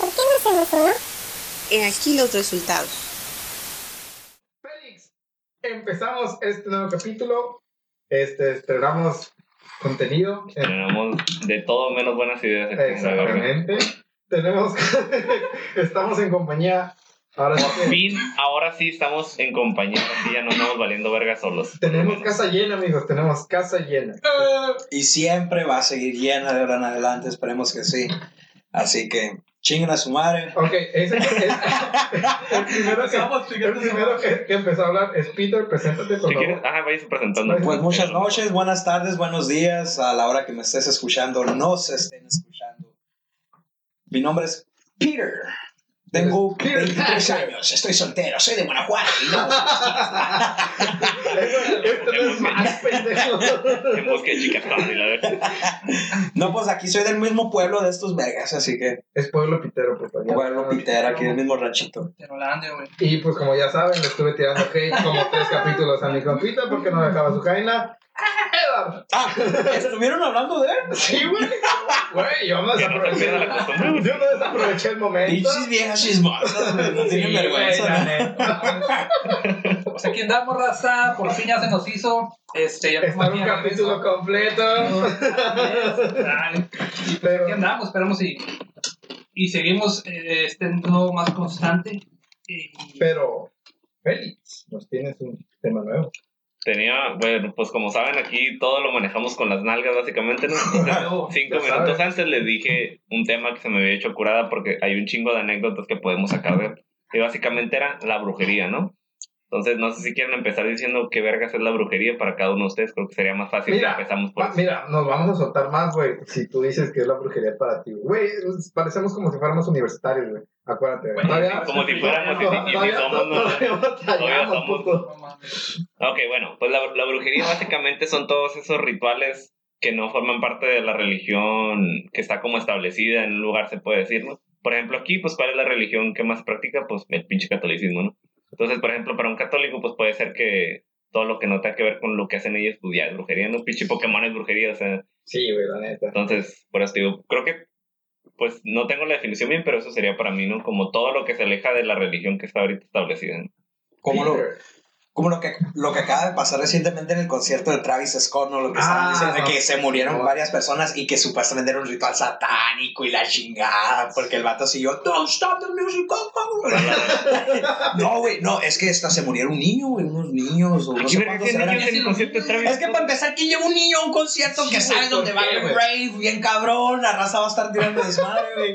¿Por qué no hacemos uno? He aquí los resultados. Félix, empezamos este nuevo capítulo. Este, estrenamos contenido. Tenemos de todo menos buenas ideas. Exactamente. Tenemos, estamos en compañía. Ahora sí Por que fin, ahora sí estamos en compañía, así ya no estamos valiendo verga solos. tenemos casa llena, amigos. Tenemos casa llena. Y siempre va a seguir llena de ahora en adelante, esperemos que sí. Así que chinguen a su madre. Ok, ese, es- el primero, que, el primero que, que empezó a hablar es Peter. Preséntate, por Si favor. ajá, vayas presentando. Pues muchas noches, buenas tardes, buenos días a la hora que me estés escuchando, nos estén escuchando. Mi nombre es Peter. Tengo Peter 23 Parker. años, estoy soltero, soy de Guanajuato. y no- Este no es más, pendejo. No, pues aquí soy del mismo pueblo de estos vergas, así que Es Pueblo Pitero, por favor. pueblo Peter, aquí del mismo ranchito. Güey. Y pues como ya saben, le estuve tirando hate como tres capítulos a mi compita porque no dejaba su jaina. Ah, ¿estuvieron hablando de él? Sí, güey. Güey, yo no no la desaproveché. costumbre. güey. Yo no desaproveché el momento. Pinches viejas chismosas, no tienen vergüenza. la ¿no? neta. Pues aquí andamos, raza. Por fin ya se nos hizo. Este, ya Está un capítulo completo. Ay, Pero, Aquí andamos, esperemos y, y seguimos eh, estando más constante. Y, pero, Félix, nos tienes un tema nuevo. Tenía, bueno, pues como saben, aquí todo lo manejamos con las nalgas, básicamente, ¿no? Cinco minutos sabes. antes les dije un tema que se me había hecho curada porque hay un chingo de anécdotas que podemos sacar de él. Y básicamente era la brujería, ¿no? Entonces, no sé si quieren empezar diciendo qué vergas es la brujería para cada uno de ustedes. Creo que sería más fácil Mira, si empezamos por Ah, Mira, nos vamos a soltar más, güey, si tú dices que es la brujería para ti. Güey, parecemos como si fuéramos universitarios, güey. Acuérdate. Güey, Todavía- como si fuéramos y- todavía- somos. Ok, bueno, pues la, la brujería básicamente son todos esos rituales que no forman parte de la religión que está como establecida en un lugar, se puede decir, ¿no? Por ejemplo, aquí, pues, ¿cuál es la religión que más practica? Pues el pinche catolicismo, ¿no? Entonces, por ejemplo, para un católico, pues puede ser que todo lo que no tenga que ver con lo que hacen ellos, pues ya es brujería, ¿no? Pinche Pokémon es brujería, o sea, Sí, güey, la neta. entonces, por eso digo, creo que, pues, no tengo la definición bien, pero eso sería para mí, ¿no? Como todo lo que se aleja de la religión que está ahorita establecida, ¿no? Como lo, Peter. Como lo que, lo que acaba de pasar recientemente en el concierto de Travis Scott, ¿no? Lo que estaban Ah, diciendo de no. que se murieron No. varias personas y que supuestamente era un ritual satánico y la chingada, porque el vato siguió, don't stop the music, go, go". No, güey, no, es que hasta se murieron un niño, güey, unos niños, o no sé cuántos ¿qué eran. Es que para empezar, ¿quién lleva un niño a un concierto que Sí, sabe güey, dónde ¿por va el rave? Bien cabrón, la raza va a estar tirando desmadre, güey.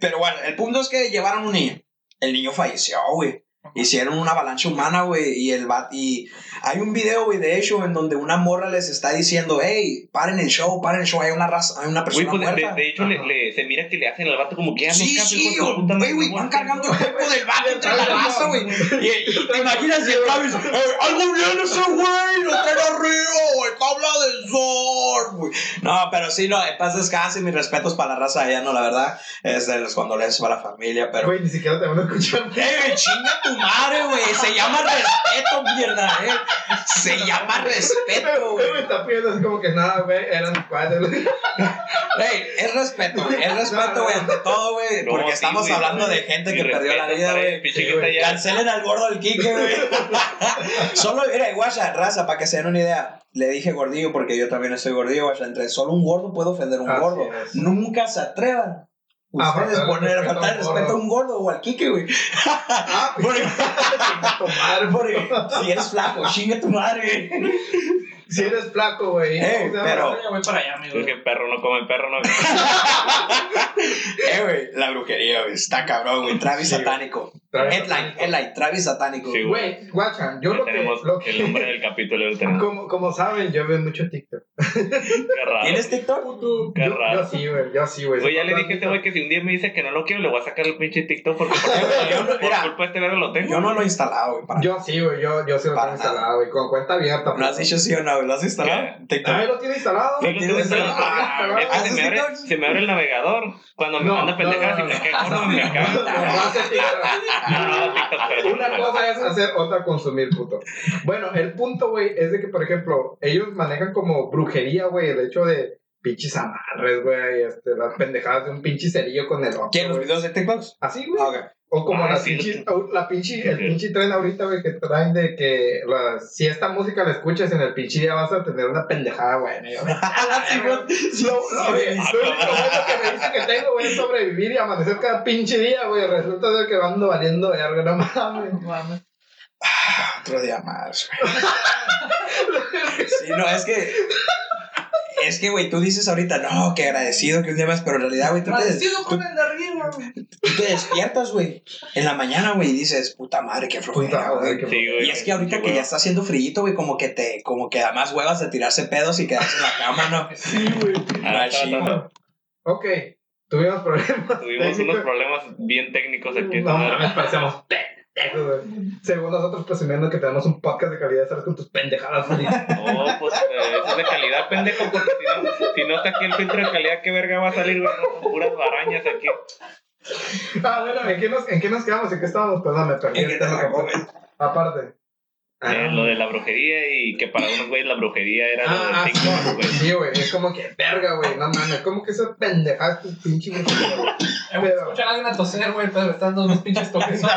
Pero bueno, el punto es que llevaron un niño. El niño falleció, güey. Hicieron una avalancha humana, güey, y el bat y hay un video, güey, de hecho, en donde una morra les está diciendo, hey, paren el show, paren el show, hay una raza, hay una Güey, persona pues de, muerta. de- de hecho, le, le- se mira que le hacen al vato como que ya Sí, no sí, güey, madre, güey, van cargando el cuerpo del vato entre la raza, güey. Y, y te imaginas y el Travis, "Eh, algo viene ese güey, lo trae arriba, güey, habla del sol, güey. No, pero sí, no, en paz descanse, mis respetos para la raza allá, no, la verdad, es de los condolencias para la familia, pero... Güey, ni siquiera te van a escuchar. ¡Eh, chinga tu madre, güey! Se llama respeto, mierda, ¿eh? Se llama respeto, güey. Güey, me está pidiendo así como que nada, güey, eran cuatro. Ey, es respeto, es respeto, güey, ante todo, güey, No, porque sí, estamos güey, hablando de gente mi que perdió la vida, güey. Sí, güey. Cancelen al gordo del Kike, güey. Solo, mira, guacha, raza, para que se den una idea. Le dije gordillo porque yo también estoy gordillo, guacha. Entre solo un gordo puede ofender a un Así gordo. es. Nunca se atrevan. A poner a faltar respeto a un gordo o al Kike, güey. Ah, Porque- tu madre, porque porque si eres flaco, chinga tu madre. Si eres flaco, güey. Eh, pero- Ya voy para allá, amigo. Es que perro no come perro, no. Eh, güey, la brujería, güey. Está cabrón, güey. Travis Sí, satánico. Travis Headline, headline, Travis satánico. Sí, Güey, guachan, yo lo que, tenemos lo que- el nombre del capítulo. lo tenemos. como, como saben, yo veo mucho TikTok. Qué raro. ¿Tienes TikTok? Qué yo, raro. yo sí, güey, yo sí, güey. Güey, ya le dije a este güey que si un día me dice que no lo quiero, le voy a sacar el pinche TikTok porque por, culpa de este verga lo tengo. Yo no lo he instalado, güey. Yo sí, güey, yo, yo sí lo tengo instalado, güey, con cuenta abierta. ¿No has dicho sí o no? Güey? ¿Lo has instalado? TikTok. ¿lo tiene instalado? Lo instalado. Ah, ¿haces se, me abre, TikTok? se me abre el navegador cuando me No, manda pendejadas no, no, y me no. cago, no me cago. No hace TikTok. No, no, TikTok, pero Una cosa es hacer, otra consumir, puto. Bueno, el punto, güey, es de que, por ejemplo, ellos manejan como brujería, güey, el hecho de pinches amarres, güey, este, las pendejadas de un pinche cerillo con el otro. ¿Quién? ¿Los videos de TikTok? Así, güey. Ah. O como Ah, la, sí, pinche, sí. la pinche, el Sí. pinche tren ahorita, güey, que traen de que la- si esta música la escuchas en el pinche día vas a tener una pendejada, güey. Y yo, Sí, güey. Lo, lo, güey, Ah, lo único bueno que me dice que tengo, güey, es sobrevivir y amanecer cada pinche día, güey. Resulta ser que ando valiendo verga, no mames. Otro día más, güey. Sí, no, es que. Es que, güey, tú dices ahorita, no, que agradecido que un día más, pero en realidad, güey, tú te, Agradecido tú, con el de arriba, güey. tú te despiertas, güey, en la mañana, güey, y dices, puta madre, qué flojera, güey. qué Sí, güey. Y es que ahorita que ya está haciendo frío, güey, como que te, como que da más huevas de tirarse pedos y quedarse en la cama, ¿no? Sí, güey. Ah. Ok, tuvimos problemas. Tuvimos unos problemas bien técnicos aquí. No mames, parecemos güey. Según nosotros presumiendo que tenemos un podcast de calidad, sales con tus pendejadas, güey. No, pues eh, eso es de calidad, pendejo, porque si no, si no está aquí el filtro de calidad, ¿qué verga va a salir, güey? No, son puras barañas aquí. Ah, bueno, ¿en qué nos, en qué nos quedamos? ¿En qué estábamos? Perdón, me perdí ¿En qué el te? Aparte. Ah, Eh, lo de la brujería y que para unos güeyes la brujería era lo Ah, de sí, TikTok, güey. sí, güey, es como que verga, güey, no mames, como que esa pendejada es tu pinche brujería, güey. Eh, güey, Escuchan a alguien a toser, güey, pero están dando unos pinches toques. No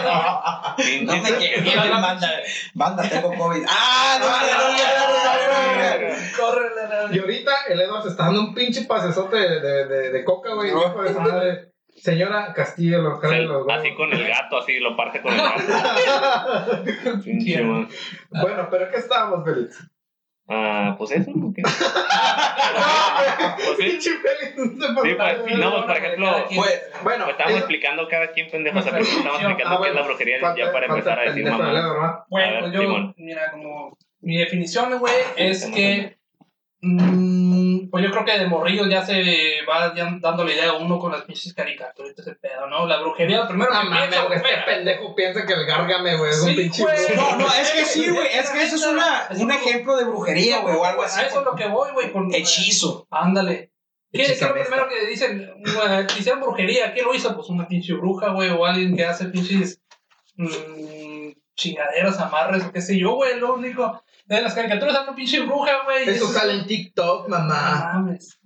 Pinche- me quieres, bien, banda. Banda, tengo COVID. ¡Ah, no, no, no, no, no, no, no! Córrele, Y ahorita el Edward se está dando un pinche pasesote de, de, de, de coca, güey, No. hijo de su madre. Señora Castillo, lo O sea, cae los así con el gato, así lo parte con el gato. Bueno, pero ¿qué estábamos, Félix? Ah, pues eso, ¿no? ¿Qué? No, Pues sí. Pinche Félix, no se Sí, pues, no, pues, por ejemplo, Pues, Bueno, pues estábamos eh, explicando cada quien pendejo, o sea, primero estamos explicando Ah, qué es la brujería falta- ya para empezar a decir mamá. Bueno, A ver, pues yo, Simón. mira, como mi definición, güey, es que, mm, pues yo creo que de morrillo ya se va ya dando la idea a uno con las pinches caricaturitas de pedo, ¿no? La brujería, lo primero No que mames, piensa, güey, este pendejo piensa que el gárgame, güey, es un Sí, pinche güey. no, no, es que sí, güey. Es que eso es una, un ejemplo de brujería, güey, o algo así. A eso es lo que voy, güey, con Hechizo. Ándale. ¿Qué, ¿Qué es lo primero que dicen? hicieron brujería. ¿Quién lo hizo? Pues una pinche bruja, güey, o alguien que hace pinches mm, chingaderas, amarres, o qué sé yo, güey. Lo único. De las caricaturas hay una pinche bruja, güey. Eso es- sale en TikTok, No mamá. mames.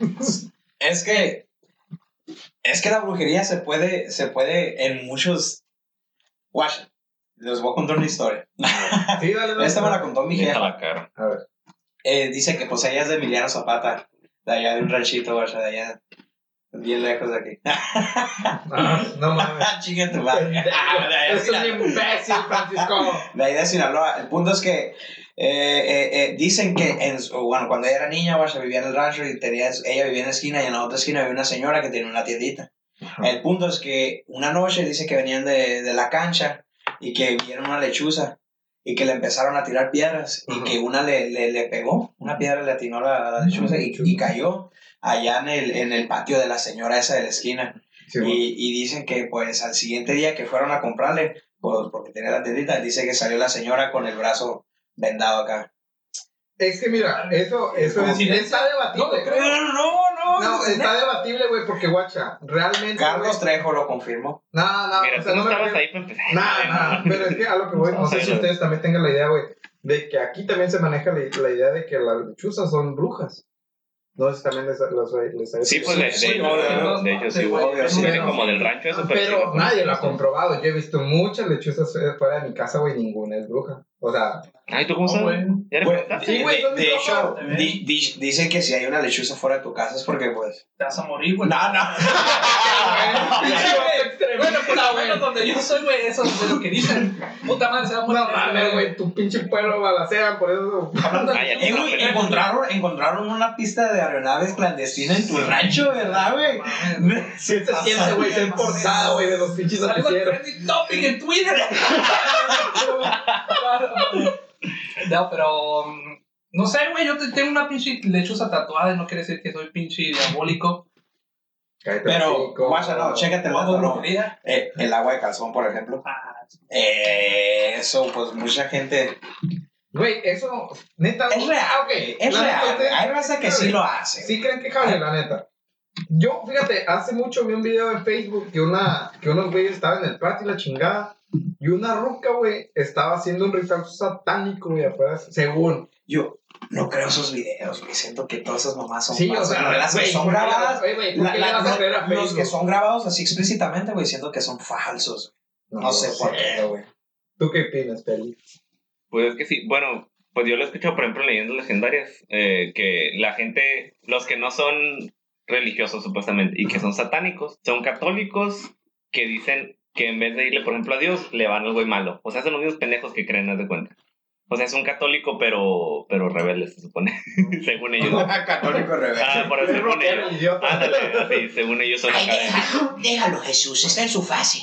Es que. Es que la brujería se puede, se puede en muchos. Watch. Les voy a contar una historia. Sí, dale, dale. Esta me la contó mi jefa. la cara. A ver. Eh, dice que pues ella es de Emiliano Zapata, de allá de un ranchito, güey, de allá, bien lejos de aquí. Ah, no mames. Chinga tu madre. Ah, Es un imbécil, Francisco. De ahí de Sinaloa. El punto es que eh, eh, eh, dicen que, en, bueno, cuando ella era niña, güey, se vivía en el rancho y tenía, ella vivía en la esquina y en la otra esquina había una señora que tenía una tiendita. El punto es que una noche dice que venían de, de la cancha y que vieron una lechuza y que le empezaron a tirar piedras y Ajá. que una le, le, le pegó, una piedra le atinó a la, la lechuza y, y cayó allá en el, en el patio de la señora esa de la esquina. Sí, bueno. Y, y dicen que pues al siguiente día que fueron a comprarle, pues porque tenía la tiendita, dice que salió la señora con el brazo vendado acá. Es que mira, eso, eso es, Coincidencia. está debatible. No, creo. no, no, No, está debatible, güey, porque guacha, realmente. Carlos Trejo lo confirmó. No, no, Mira, o sea, tú no me estabas refiero- ahí para empezar. Nah, nah, pero es que a lo que voy, no sé si ustedes también tengan la idea, güey, de que aquí también se maneja la, la idea de que las lechuzas son brujas. No sé si también les, les, les ha Sí, pues de, de Sí, hecho, obvio, de hecho, sí, sí, güey. obvio, sí. Viene como del rancho eso, pero, sí, Pero güey. nadie lo ha comprobado. Yo he visto muchas lechuzas eh, fuera de mi casa, güey, ninguna es bruja. O sea, Ay, ¿tú cómo No, sabes? de, hecho, ojos. di- di- dicen que si hay una lechuza fuera de tu casa es porque, pues. Te vas a morir, güey. No, no. Bueno, por lo menos donde yo soy, güey, eso es de lo que dicen. Puta madre, se va a morir. no mames, güey, tu pinche pueblo balacean, por eso. Encontraron, encontraron una pista de aeronaves clandestina en tu rancho, ¿verdad, güey? Sí se siente, güey, ser portada, güey, de los pinches noticieros. trending topic en Twitter. no, pero. mm, No sé, güey, yo te- tengo una pinche lechuza tatuada y no quiere decir que soy pinche diabólico. Cállate, Pero, guacha, no, chécate dato, no. brujería. Eh, el agua de calzón, por ejemplo. Ah, Eh, eso, pues mucha gente. Güey, eso, neta. Es real, ok, Es la real. Hay raza que sí lo hace. Sí creen que jale, la neta. Yo, fíjate, hace mucho vi un video en Facebook que, una, que unos güeyes estaban en el patio y la chingada. Y una ruca, güey, estaba haciendo un ritual satánico, güey, afuera, según. Yo no creo esos videos, güey. Siento que todas esas mamás son Sí, o sea, las que son ¿por qué le grabadas. vas- güey, güey, ¿por la- qué la- le vas a no- los que son grabados así explícitamente, güey, siento que son falsos. No, sé por qué, güey. ¿Tú qué opinas, Peli? Pues es que sí, bueno, pues yo lo he escuchado, por ejemplo, en leyendas legendarias, eh, que la gente, los que no son religiosos supuestamente y que son satánicos, son católicos que dicen que en vez de irle, por ejemplo, a Dios, le van al güey malo. O sea, son los mismos pendejos que creen, haz de cuenta. O sea, es un católico, pero, pero rebelde, se supone, según ellos. Católico rebelde. Ah, por eso, según ellos. Ándale, así, según ellos son acá. déjalo, Jesús, está en su fase.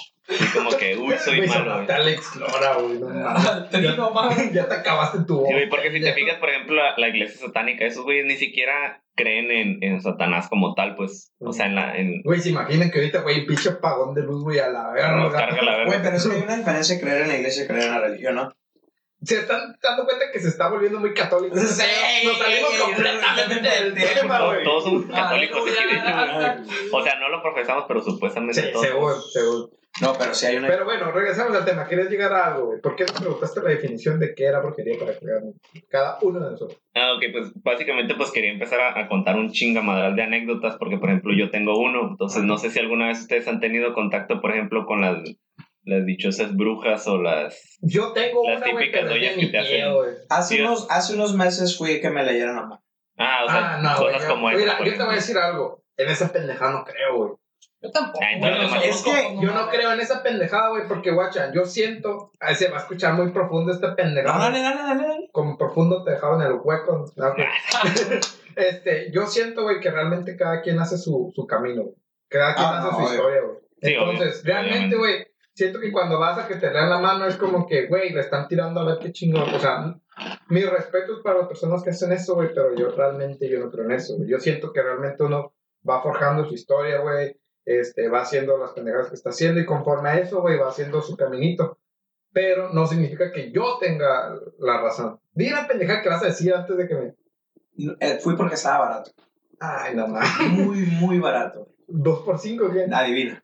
Como que, uy, soy Güey, malo. güey. Alex Lora, güey, no mames. trino, man. Ya te acabaste tu Sí, voz. güey, porque si te fijas, por ejemplo, la, la iglesia satánica, esos güeyes ni siquiera creen en, en Satanás como tal, pues. O sea, en la. En, Güey, se imaginen que ahorita, güey, pinche apagón de luz, güey, a la nos verga. carga la Güey, verga. pero es que hay una diferencia creer en la iglesia y creer en la religión, ¿no? Se están dando cuenta que se está volviendo muy católico. Sí, Nos salimos completamente del tema, güey. todos somos católicos aquí, de hecho, güey. Aleluya. O sea, no lo profesamos, pero supuestamente Sí, todos. seguro, seguro. No, pero sí hay una. Pero bueno, regresamos al tema. ¿Quieres llegar a algo, güey? ¿Por qué no preguntaste la definición de qué era brujería para cada uno de nosotros? Ah, ok, pues básicamente pues quería empezar a, a contar un chingamadral de anécdotas, porque por ejemplo yo tengo uno, entonces no sé si alguna vez ustedes han tenido contacto, por ejemplo, con las, las dichosas brujas o las... Yo tengo Las una, típicas doñas que te hacen- tío. Hace unos, hace unos meses fui que me leyeran la mano. Ah, o sea, Ah, no, cosas yo- como esa. Mira, yo te voy a decir algo. En esa pendejada no creo, güey. Yo tampoco. Ah, entonces es que Yo no creo en esa pendejada, güey, porque, guacha, yo siento... Ahí se va a escuchar muy profundo esta No, pendejada. dale, dale, dale, dale. como profundo te dejaron el hueco. No, ok. este, yo siento, güey, que realmente cada quien hace su, su camino. Cada quien Ah, hace no, su obvio. historia, güey. Sí, Entonces, obvio, realmente, güey, siento que cuando vas a que te lean la mano es como que, güey, le están tirando a ver qué chingón. O sea, mis respetos para las personas que hacen eso, güey, pero yo realmente yo no creo en eso. güey. Yo siento que realmente uno va forjando su historia, güey. Este, va haciendo las pendejadas que está haciendo y conforme a eso, güey, va haciendo su caminito. Pero no significa que yo tenga la razón. Dime la pendejada que vas a decir antes de que me... Eh, fui porque estaba barato. Ay, no más. Muy, muy barato. ¿Dos por cinco qué? Adivina.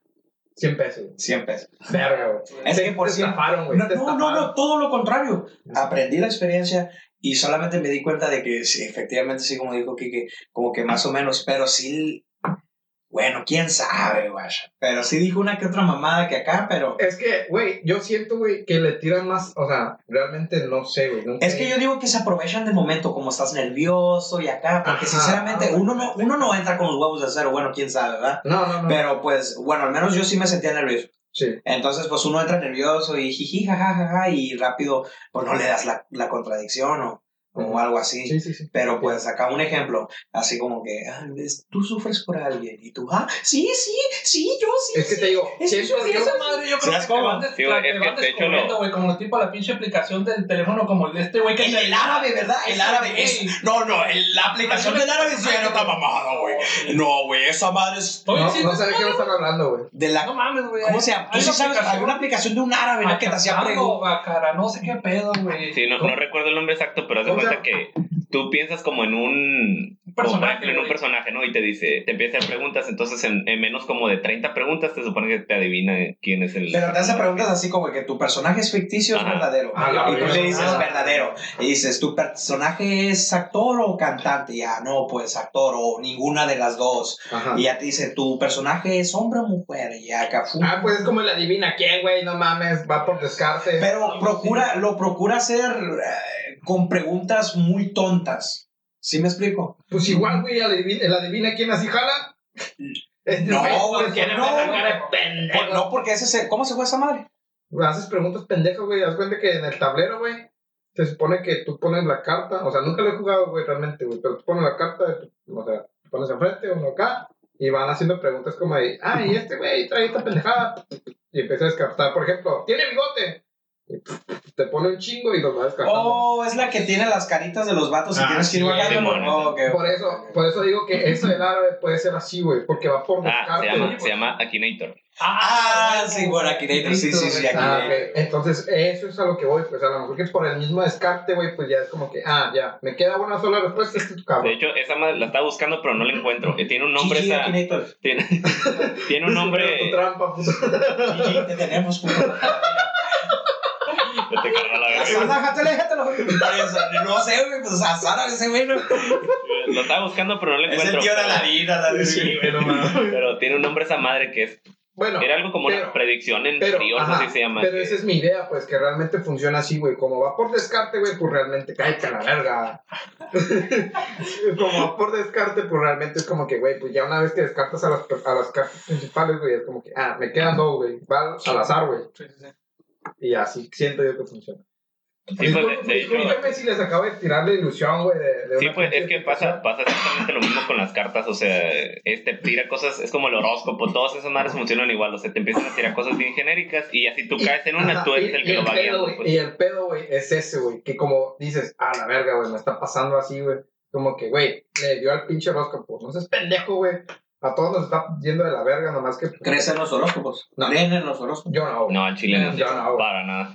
100 pesos. 100 pesos. Verga, güey. Es que por cien- güey. No, no, no, no, todo lo contrario. Aprendí la experiencia y solamente me di cuenta de que sí, efectivamente, sí, como dijo Kike, como que más o menos, pero sí, bueno, quién sabe, guacha. Pero sí dijo una que otra mamada que acá, pero Es que, güey, yo siento, güey, que le tiran más, o sea, realmente no sé, güey. es que yo digo que se aprovechan del momento como estás nervioso y acá, porque Ajá. sinceramente uno no, uno no entra con los huevos de cero, bueno, quién sabe, ¿verdad? No, no, no. Pero pues, bueno, al menos yo sí me sentía nervioso. Sí. Entonces, pues uno entra nervioso y jiji, jajaja, y rápido, pues no le das la, la contradicción o, o algo así. Sí, sí, sí. Pero pues acá un ejemplo, así como que, ah, tú sufres por alguien y tú, ah, sí, sí, sí, yo sí. Es que te digo, Es que siento Sí, yo. esa madre yo creo ¿Sabes que te cómo? van, des- Sí, güey, te es van que, de hecho, descubriendo, lo- güey, como tipo la pinche aplicación del teléfono, como el de este güey que El, el árabe, ¿verdad? El árabe güey. es. No, no, el- la aplicación del árabe sí no está mamada, güey. No, güey, esa madre es. No, no sé de qué me están hablando, güey. De la. No mames, güey. ¿Cómo se llama? Tú sí sabes, hay una aplicación de un árabe, ¿no? Que te hacía preguntas. No sé qué pedo, güey. Sí, no, no recuerdo el nombre exacto, pero haz de ¿Cómo se cuenta que tú piensas como en un Como personaje. ejemplo en un güey. personaje, ¿no? Y te dice, te empieza a hacer preguntas, entonces en, en menos como de 30 preguntas te supone que te adivina quién es el... Pero te hace preguntas así como que tu personaje es ficticio o verdadero. Ah, la y tú le dices Ah. verdadero. Y dices, ¿tu personaje es actor o cantante? Ya, no, pues actor o ninguna de las dos. Ajá. Y ya te dice, ¿tu personaje es hombre o mujer? Y ya, acá, Ah, pues es como el adivina quién, güey, no mames, va por descarte. Pero procura, lo procura hacer eh, con preguntas muy tontas. ¿Sí me explico? Pues igual, güey, el adivina, el adivina quién así jala. No, güey, güey, tiene no. cara de pendejo. Por- no, porque ese se, ¿cómo se fue esa madre? Haces preguntas pendejas, güey. Haz cuenta que en el tablero, güey, se supone que tú pones la carta. O sea, nunca lo he jugado, güey, realmente, güey. Pero tú pones la carta, o sea, pones enfrente, uno acá. Y van haciendo preguntas como de, ah, y este güey trae esta pendejada. Y empieza a descartar, por ejemplo, ¿tiene bigote? Te pone un chingo y los va descartando. Oh, es la que tiene las caritas de los vatos y Ah, tienes que ir sí, bajando. Oh, ok. Por eso, por eso digo que eso del árabe puede ser así, güey, porque va por Ah, descarte. se llama, se llama Akinator. Ah, sí, bueno, Akinator, sí, sí, sí, Ah, Akinator. Entonces, eso es a lo que voy, pues a lo mejor que por el mismo descarte, güey, pues ya es como que, ah, ya, me queda una sola respuesta, este es tu De cabrón. hecho, esa madre la estaba buscando, pero no la encuentro. Eh, Tiene un nombre esa... Tiene, tiene un Tu nombre... trampa, puto. Te tenemos, puto. Ya te carga la verga. Asana, játale, játalo. No sé, güey, pues Asana, ese güey. no- Lo estaba buscando, pero no lo Es el encuentro. tío de pero- Aladín, Aladín. Sí. Pero tiene un nombre esa madre que es... Bueno, Era algo como pero- una predicción en pero, frío, ajá, así se llama. pero esa es mi idea, pues que realmente funciona así, güey. Como va por descarte, güey, pues realmente cállate a la verga. como va por descarte, pues realmente es como que, güey, pues ya una vez que descartas a las, a las cartas principales, güey, es como que, ah, me quedan dos, güey. Va al azar, güey. Sí, sí, sí. Y así siento yo que funciona. Sí, pues, de, de hecho... Discúlpeme si les acabo de tirar la ilusión, güey, Sí, pues es que pasa, pasa exactamente lo mismo con las cartas, o sea, este tira cosas, es como el horóscopo, todas esas madres funcionan igual, o sea, te empiezan a tirar cosas bien genéricas y así tú caes en una, Ajá, tú eres y- el y que lo va pedo, guiando. pues. Y el pedo, güey, es ese, güey, que como dices, ah, la verga, güey, me está pasando así, güey. Como que, güey, le dio al pinche horóscopo. No seas pendejo, güey. A todos nos está yendo de la verga, nomás que. pues, ¿Crees en los horóscopos? No. ¿Creen en los horóscopos? Yo no. No, al chile no, Yo no, para nada.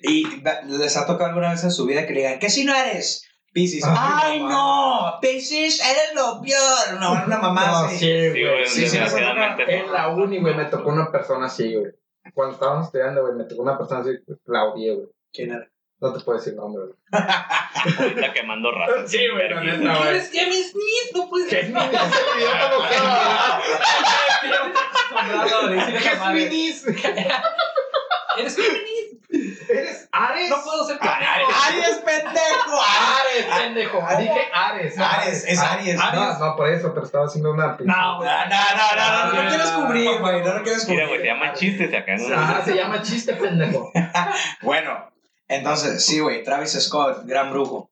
¿Y les ha tocado alguna vez en su vida que le digan, ¿qué si no eres? Piscis. Ay, ¡Ay, no! Piscis, eres lo peor. No, una mamá No, así. sí, Sí, güey. sí. En la uni, güey, me tocó una persona así, güey. Cuando estábamos estudiando, güey, me tocó una persona así, la odié, güey. ¿Quién era? No te puedo decir nombre, güey. Ahorita quemando razas. Sí, güey, la vergüenza. neta, güey. Eres Jamie Smith, no puedes ¿Qué es decir ¿Qué esa es madre. Minis? Eres Géminis. ¿Eres Ares? No puedo ser pendejo. Aries, pendejo. Ares, pendejo. Dije Ares. no Ares, es Aries. No, no, por eso, pero estaba haciendo una pinche. No, No, güey. no, no, no, no, no, no quieres cubrir, güey, no lo quieres Mira, cubrir. güey, se llaman chistes acá. ¿no? Ah, se llama chiste, pendejo. Bueno, entonces, sí, güey, Travis Scott, gran brujo.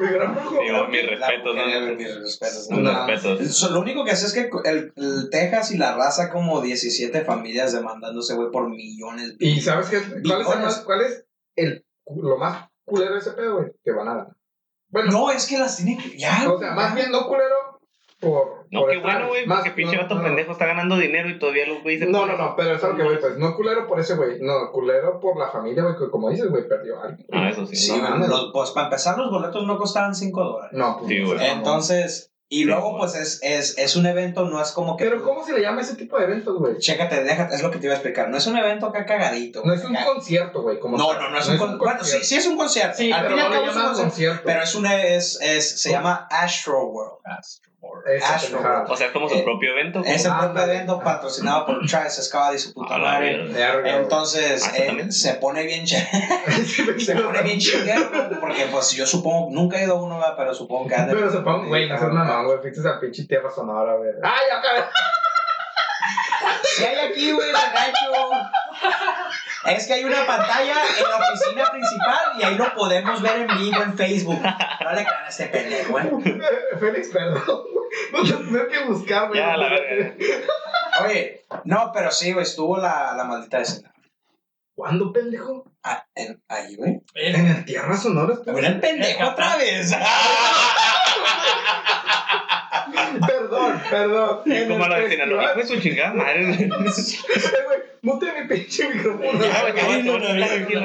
Muy gran brujo. Mis respetos, La- ¿no? Mis respetos. No. respetos. Lo único que sé es que el, el Texas y la raza, como 17 familias demandándose, güey, por millones. ¿Y sabes qué? ¿Cuál es, el más- cuál es el, lo más culero de ese pedo, güey? Que van a ganar. Bueno, No, es que las tienen que. Ya. o sea, más bien no culero por. No, por qué el bueno, güey, Más- porque pinche no, vato no, pendejo está ganando dinero y todavía los güeyes No, no, no, pero es a lo que voy, pues. No culero por ese güey. No, culero por la familia, güey, que como dices, güey, perdió a alguien. Ah, eso sí. Sí, no güey, los- pues para empezar, los boletos no costaban 5 dólares. No, pues. Sí, güey. Entonces, y luego, güey. pues es, es, es un evento, no es como que. Pero, ¿cómo se le llama ese tipo de eventos, güey? Chécate, déjate, es lo que te iba a explicar. No es un evento acá cagadito. No güey, es un acá. concierto, güey. como No, no, no es un concierto. Bueno, sí, sí es un concierto. Sí, Al pero fin y al no cabo le es un llaman concierto. Pero es una, es, es, se llama Astro World. Astro pendejada. O sea, es como su Eh, propio evento. Es el propio evento patrocinado por Travis Scott y su puta madre. Entonces, Ah, ¿eso eh, se pone bien ch- se pone bien chinguero, porque pues yo supongo, nunca he ido a uno, ¿verdad? pero supongo que Pero se pone, güey, no seas mamón, güey. Fuiste a pinche tierra sonora, güey. ¡Ay, acá! Si hay aquí, güey, en el rancho. Es que hay una pantalla en la oficina principal y ahí lo podemos ver en vivo en Facebook. No le crean a este pendejo, ¿eh? Félix, perdón. No te tengo que buscar, güey. Ya, la verga. Oye, no, pero sí, güey, estuvo la, la maldita escena. ¿Cuándo, pendejo? Ah, en- ahí, güey. En el tierra sonora. estuvo? Mira el pendejo otra vez. Perdón, perdón, perdón. El lo de hijo festival- de su chingada madre. güey. Mute mi pinche micrófono. Ya, güey, ya, Ay, no, güey, no, no, tranquilo.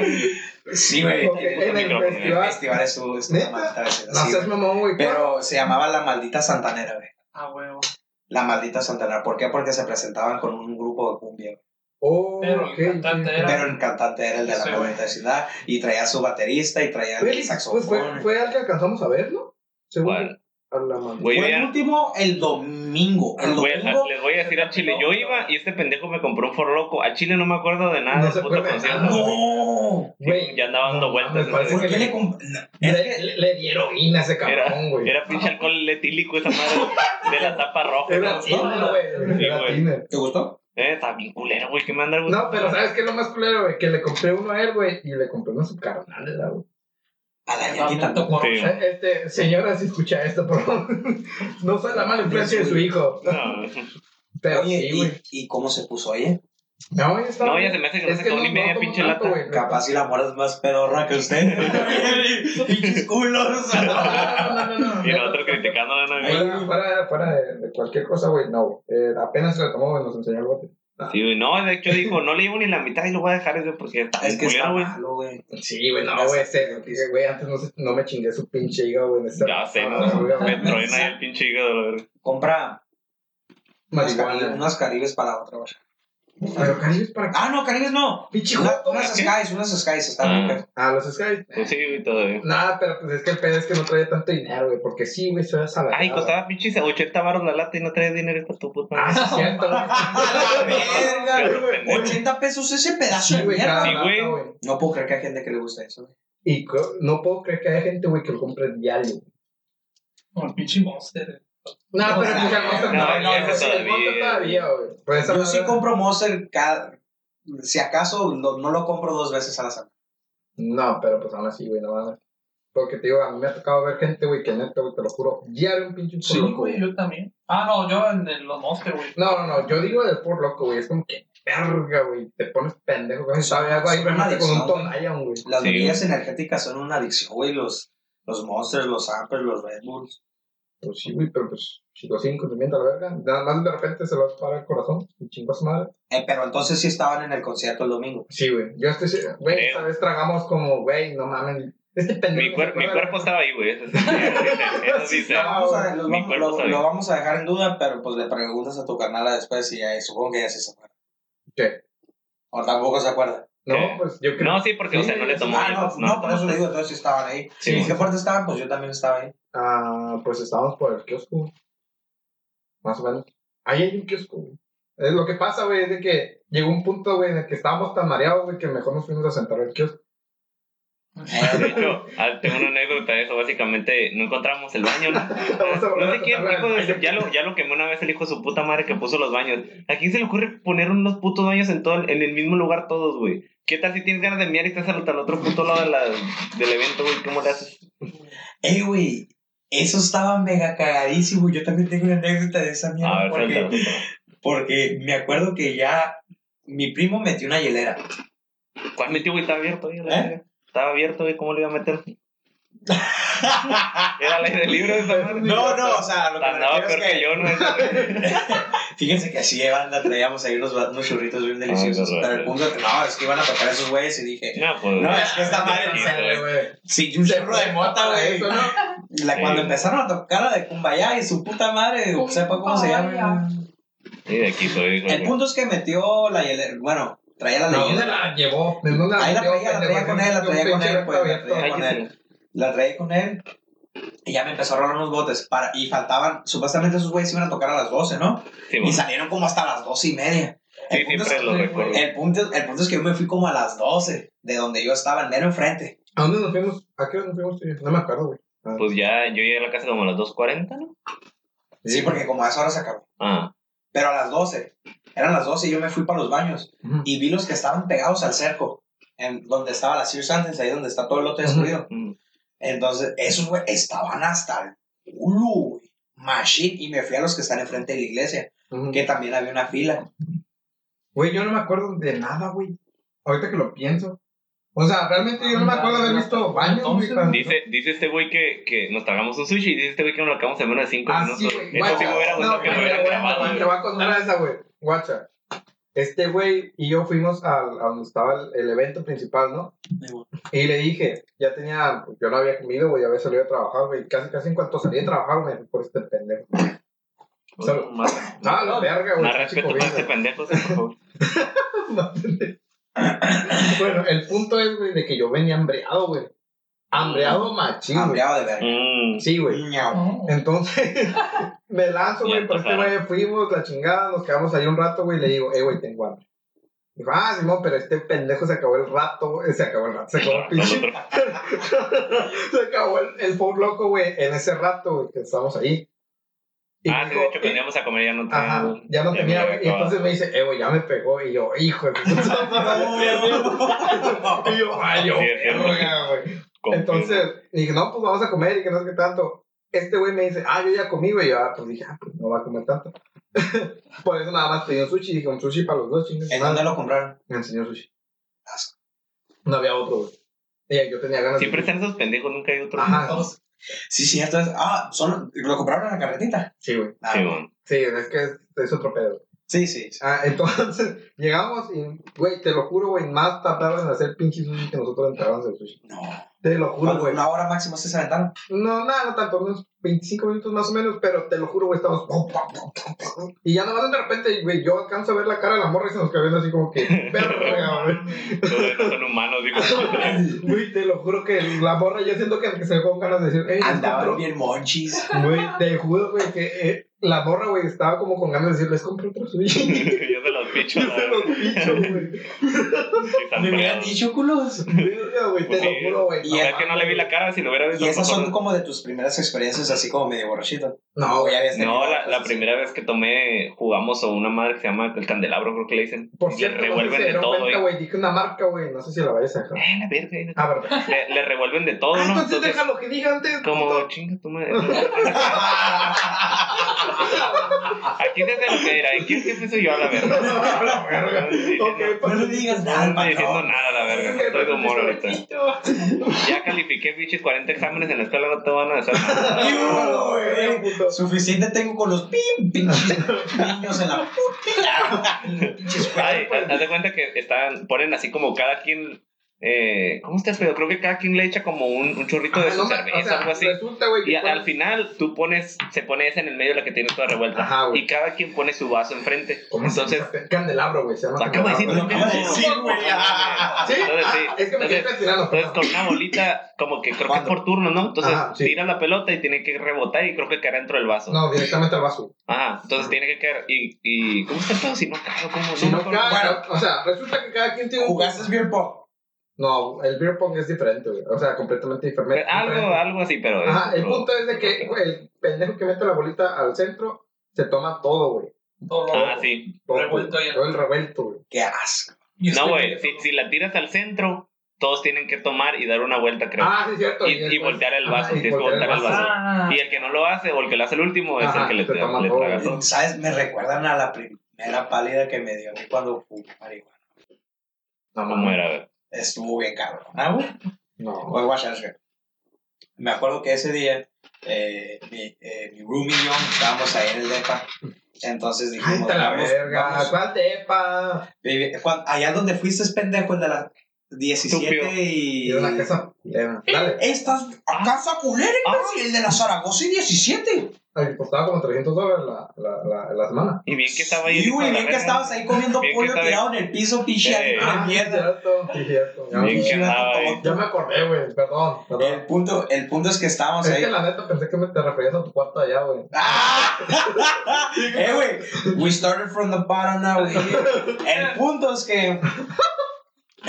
Sí, güey. En el. El festival. estuvo, No seas mamón, güey. Pero se llamaba La Maldita Santanera, güey. Ah, huevo. La Maldita Santanera. ¿Por qué? Porque se presentaban con un grupo de cumbia. güey. Oh, Pero el ok, cantante era- Pero el cantante era el de la Sí, maldita vecindad y traía su baterista y traía el saxofón. Pues fue, fue al que alcanzamos a verlo. Según ¿Cuál? A. Güey, Fue el último el domingo. El Voy a- domingo. les voy a decir al chile, yo iba y este pendejo me compró un foro loco. Al chile no me acuerdo de nada No del puto concierto. nada. ¡No! Sí, ya andaba dando no vueltas. parece ¿Por que qué le- le comp- no, Le, le, le di heroína a ese Era, cabrón, güey. era pinche alcohol etílico esa madre de la tapa roja. Era ¿no? güey. Sí, güey. ¿te gustó? Eh, está bien culero, güey, que me anda No, pero ¿sabes qué es lo más culero, güey? Que le compré uno a él, güey, y le compré uno a su carnal, ¿verdad, güey? A la No, ñaquita. no, no. Sí. Eh, Este, señora, si escucha esto, por favor. No soy la mala influencia de su hijo. No, Pero Oye, sí, ¿y, güey. ¿y cómo se puso, oye? No, ya está. no, ya se me hace que no Es se que acabó ni media pinche lata. güey. Capaz si la mora es más pedorra que usted. Pinches culos. No, no, no, no. Y nosotros criticándola, ¿no? güey? Fuera, fuera, fuera de, de cualquier cosa, güey, no, güey. Eh, apenas se lo tomó y nos enseñó el bote. Sí, güey, no, de hecho dijo, no le llevo ni la mitad y lo voy a dejar ese porque está Es bien que está güey. malo, güey. Sí, güey, no, güey, ese- güey, antes no, no me chingué su pinche hígado, güey. en ese- Ya sé, Ah, no, güey, me truena ahí el pinche hígado, la verdad. Compra unas, Marihuana. caribes, unas caribes para otra, güey. Pero Caribes para qué? Ah, no, caribes no. Pinche unas skies, unas skies. Están Ah. ricas. Ah, los Sky. Pues sí, güey, todavía. Nada, pero pues es que el pedo es que no traía tanto dinero, güey, porque sí, güey, soy asalariado. Ay, costaba pinches 80 baros la lata y no traes dinero para tu puta. Ah, sí, es cierto. ¡A la verga! güey. pendejo. 80 pesos ese pedazo de güey, mierda. Sí. No puedo creer que hay gente que le guste eso, güey. Y no puedo creer que haya gente, güey, que lo compre diario. Como el pinche monster. No, No, pero no, pues el Monster no, güey, el todavía. Monster todavía, güey. Pues Yo sí compro Monster cada... Si acaso lo- no lo compro dos veces a la semana. No, pero pues aún así, güey, no mames. Porque te digo, a mí me ha tocado ver gente, güey, que neta, güey, te lo juro, diario un pinche Sí, güey, yo también. Ah, no, yo en el- los monster, güey. No, no, no, yo digo del por loco, güey, es como que verga, güey, te pones pendejo eso, sabe algo ahí, realmente con un adicción, Tonayan, güey. Las Sí, bebidas energéticas son una adicción, güey. Los, los Monsters, los Ampers, los Red Bulls. Pues sí, güey, pero pues, si lo siguen consumiendo a la verga, nada más de repente se lo para el corazón, y chingo a su madre. Eh, pero entonces sí estaban en el concierto el domingo. Sí, güey, yo estoy, güey, esa vez tragamos como, güey, no mames, este pendejo. Mi, cuer- mi cuerpo estaba ahí, güey. Eso sí, sí vamos, a, los Mi vamos- cuerpo lo- vamos a dejar en duda, pero pues le preguntas a tu canal después y eh, supongo que ya sí se acuerda. ¿Qué? O tampoco se acuerda. No, ¿Qué? pues yo creo. No, sí, porque, o sea, no le tomó. Ah, no, no, por eso le digo, entonces sí estaban ahí. Sí, ¿En sí, qué parte estaban? Pues yo también estaba ahí. Ah, pues estábamos por el kiosco. Más o menos. Ahí hay un kiosco, güey. Es lo que pasa, güey, es de que llegó un punto, güey, en el que estábamos tan mareados, güey, que mejor nos fuimos a sentar al kiosco. De hecho, ah, tengo una anécdota de eso. Básicamente, no encontramos el baño, ¿no? No sé quién, hijo de ya, lo, ya lo quemó una vez el hijo de su puta madre que puso los baños. ¿A quién se le ocurre poner unos putos baños en todo el- en el mismo lugar todos, güey? ¿Qué tal si tienes ganas de miar y estás al, al otro puto lado de la, del evento, güey? ¿Cómo le haces? Ey, güey, eso estaba mega cagadísimo. Yo también tengo una anécdota de esa mierda. A ver, porque, porque me acuerdo que ya mi primo metió una hielera. ¿Cuál metió, güey? Estaba abierto, ¿Eh? Estaba abierto, güey. ¿Cómo le iba a meter? Era al aire libre madre. No, no, o sea, lo que me Andaba refiero peor es que que... yo, ¿no? Fíjense que así de banda traíamos ahí unos, unos churritos bien deliciosos. qué pero el punto es que no, es que iban a tocar esos güeyes y dije, No, pues. No, es que esta madre Sí, no güey. güey. sí, un churro de mota, güey. Eso, ¿no? La, Sí. Cuando empezaron a tocar la de Kumbaya y su puta madre, sepa cómo se llama. Y de aquí soy, El punto es que metió la hielera, bueno, traía la ¿De dónde leyenda. la llevó? ¿De dónde Ahí la traía, la traía con él, la traía con él, pues, la traía con él. La traía con él y ya me empezó a rolar unos botes. Para, y faltaban, supuestamente esos güeyes iban a tocar a las 12, ¿no? Sí, Y salieron como hasta las 12 y media. Sí, El punto, siempre es, lo recuerdo. el, punto, el punto es que yo me fui como a las 12, de donde yo estaba, en mero enfrente. ¿A dónde nos fuimos? ¿A qué hora nos fuimos? No me acuerdo, güey. Ah, Pues ya, yo llegué a la casa como a las 2.40, ¿no? Sí, porque como a esa hora se acabó. Ah, Pero a las 12. Eran las 12 y yo me fui para los baños. Y vi los que estaban pegados al cerco. En donde estaba la Sears Antes, ahí donde está todo el lote destruido. Entonces, esos, güey, estaban hasta el culo, güey. Machine. Y me fui a los que están enfrente de la iglesia. Que también había una fila. Güey, yo no me acuerdo de nada, güey. Ahorita que lo pienso. O sea, realmente yo no me acuerdo de haber visto baños, Dice, dice este güey que, que nos tragamos un sushi y dice este güey que nos lo acabamos en menos de 5 Ah, minutos. Eso sí me hubiera No, gustado que lo hubieran grabado. Te voy a contar esa, güey. Guacha. Este güey y yo fuimos al, a donde estaba el, el evento principal, ¿no? Y le dije, ya tenía, pues, yo no había comido, güey, había salido a trabajar, güey. Casi, casi en cuanto salí a trabajar, me fui por este pendejo. Salud. Más, Ah, la verga, güey. más pinche respeto para este pendejo, por favor. bueno, el punto es, güey, de que yo venía hambreado, güey. Hambreado machín. Hambreado de verga. Mm, Sí, güey. Entonces, me lanzo, güey, por este güey, fuimos, la chingada, nos quedamos ahí un rato, güey, y le digo, eh, güey, tengo hambre. Dijo, ah, Simón, pero este pendejo se acabó el rato, güey, se acabó el rato, se acabó el pinche, se acabó el, el food loco, güey, en ese rato, güey, que estábamos ahí. Y Ah, dijo, de hecho, cuando íbamos a comer ya no tenía. Ajá, ya no tenía, güey, y entonces me dice, eh, güey, ya me pegó, y yo, hijo de puta y yo, ay, yo, güey. Entonces, dije, no, pues vamos a comer y que no sé qué tanto. Este güey me dice, ah, yo ya comí, güey. Yo, ah, pues dije, ah, pues no va a comer tanto. Por eso nada más pedí un sushi. Dije, un sushi para los dos, chingas. ¿En dónde lo compraron? Me enseñó sushi. No había otro, güey. Y yo tenía ganas Siempre de. están esos pendejos, nunca hay otro. Ajá, Sí, cierto. es- Ah, son, lo compraron en la carretita. sí, güey. Ah, Sí. Sí, es que es, es otro pedo. Sí, sí. sí. Ah, entonces, llegamos y, güey, te lo juro, güey, más tardaron en hacer pinche sushi que nosotros entrábamos el sushi. No. Te lo juro, ¿Cuál- güey. Una hora máximo se aventaron. No, nada, no tanto, unos 25 minutos más o menos, pero te lo juro, güey, estamos... Y ya nomás de repente, güey, yo alcanzo a ver la cara de la morra y se nos viendo así como que... Verga, güey. Todos no son humanos, digo. Güey, te lo juro que la morra yo siento que, se me con ganas de decir... "Ey, Andaban les compro-". bien monchis. Güey, te juro, güey, que eh, la morra, güey, estaba como con ganas de decir, les compro otro sushi. Yo se los picho. Yo se los picho, güey. Sí, Me hubieran dicho culos. Verga, güey, te Pues lo sí. juro, güey. Y es que no le vi la cara, si lo hubiera visto. Y esas son mejor- como de tus primeras experiencias así como medio borrachito. No, güey, ya habías No, la, primera vez que tomé, jugamos a una madre que se llama el candelabro, creo que le dicen. Por le cierto, revuelven de todo. cuenta, y- güey, dije una marca, güey, no sé si la vayas a dejar. Eh, la verga. eh. Ah, verdad. Le, le revuelven de todo, Ah, ¿no? entonces déjalo que diga antes. como chinga tu madre. Aquí se hace lo que era. Aquí el jefe soy yo a la verga. La verga. Sí, Ok, no. No le digas nada, No estoy diciendo nada, la verga. Estoy de humor ahorita. Ya califiqué bichis 40 exámenes en la escuela, no te van a hacer nada. Suficiente tengo con los pim, pinches niños en la puta. Haz de cuenta que están, ponen así como cada quien. Eh, ¿Cómo estás, pero Creo que cada quien le echa como un, un chorrito de su no, cerveza, o sea, algo así. Resulta, Y al final tú pones, se pone esa en el medio la que tiene toda revuelta. Ajá, güey. y cada quien pone su vaso enfrente. ¿Cómo se Entonces, llama? Candelabro, güey, se llama acabo de decir, candelabro. Lo acabo de decir, güey. ¿Sí? Entonces, sí. Ah, es que me Entonces, entonces con una bolita, como que creo que es por turno, ¿no? Entonces Ajá, sí. tira la pelota y tiene que rebotar y creo que caerá dentro del vaso. No, directamente al vaso. Ajá, entonces tiene que caer. ¿Y, y cómo está pedo? Si no cae, ¿cómo? Si no acuerdo. cae, o sea, resulta que cada quien tiene un... ¿Jugaste beer pong? No, el beer pong es diferente, güey. O sea, completamente diferente. Algo, algo así, pero. Ajá, el punto es de que güey, el pendejo que mete la bolita al centro se toma todo, güey. Todo Ah, sí. Todo, Revuelto. Todo el revuelto, güey. Qué asco. Y No, güey, si, si la tiras al centro, todos tienen que tomar y dar una vuelta, creo. Ah, sí, es cierto. Y- y después- voltear el vaso, y tienes que voltear el vaso. Ah, Y el que no lo hace o el que lo hace el último es Ajá, el que le, toma le traga todo. ¿Sabes? Me recuerdan a la primera pálida que me dio a mí cuando fumé marihuana. No, no, ¿Cómo no. era? güey? Estuvo bien cabrón. ¿Ah, güey? No. Es que Me acuerdo que ese día eh, mi, eh, mi roomie y yo estábamos ahí en el depa. Entonces Ay, dijimos, te la vamos, verga. vamos. ¿Cuál cuan- allá donde fuiste es pendejo, el de las 17 Estúpido. y... Y una casa. culera. Dale. Estás a casa culera, Ah. imbécil, el de la Zaragoza y 17. Ay, costaba como 300 dólares la, la, la, la semana. Y bien que estaba ahí. Güey, la bien que estabas ahí comiendo pollo tirado en el piso, pinche Eh. animal de sí, mierda. cierto. Cierto. Ya, me acordé, güey. Perdón, El perdón. punto, el punto es que estábamos Es ahí. que la neta pensé que me te referías a tu cuarto allá, güey. ¡Ah! eh, güey, we started from the bottom now. we here. El punto es que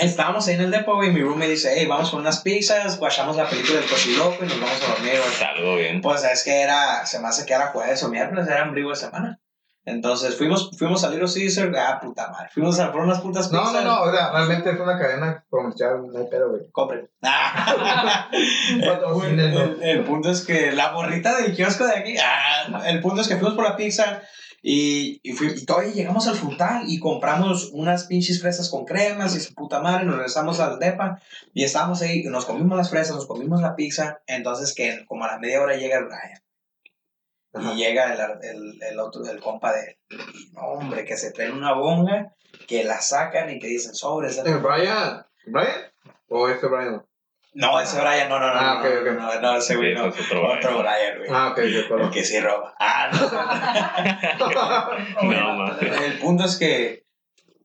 estábamos ahí en el depo, güey. Mi room me dice, hey, vamos con unas pizzas, guachamos la película del cochiloco y nos vamos a dormir, güey. Algo bien. Pues es que era, se me hace que era jueves o miércoles, era ombligo de semana. Entonces fuimos, fuimos a Little Caesar, ah, puta madre. Fuimos a por unas putas No, pizzas. no, no. O sea, realmente es una cadena comercial. No hay pedo, güey. Compren. el, Patrocínenos. el- el punto es que la borrita del kiosco de aquí, ah, el punto es que fuimos por la pizza Y, y, fui, y todavía llegamos al frutal y compramos unas pinches fresas con cremas y su puta madre, nos regresamos al depa y estábamos ahí, nos comimos las fresas, nos comimos la pizza, entonces que como a la media hora llega el Brian. Ajá. Y llega el, el, el otro, el compa de él. Y hombre, que se traen una bonga, que la sacan y que dicen sobres. ¿El Brian? ¿Brian? ¿O este Brian? No, ese Brian, no, no, no. Ah, no, ok, ok. no, no, ese güey no. es otro Otro Brian, güey. Ah, ok, El acuerdo. que sí roba. Ah, no. No, mames. El punto es que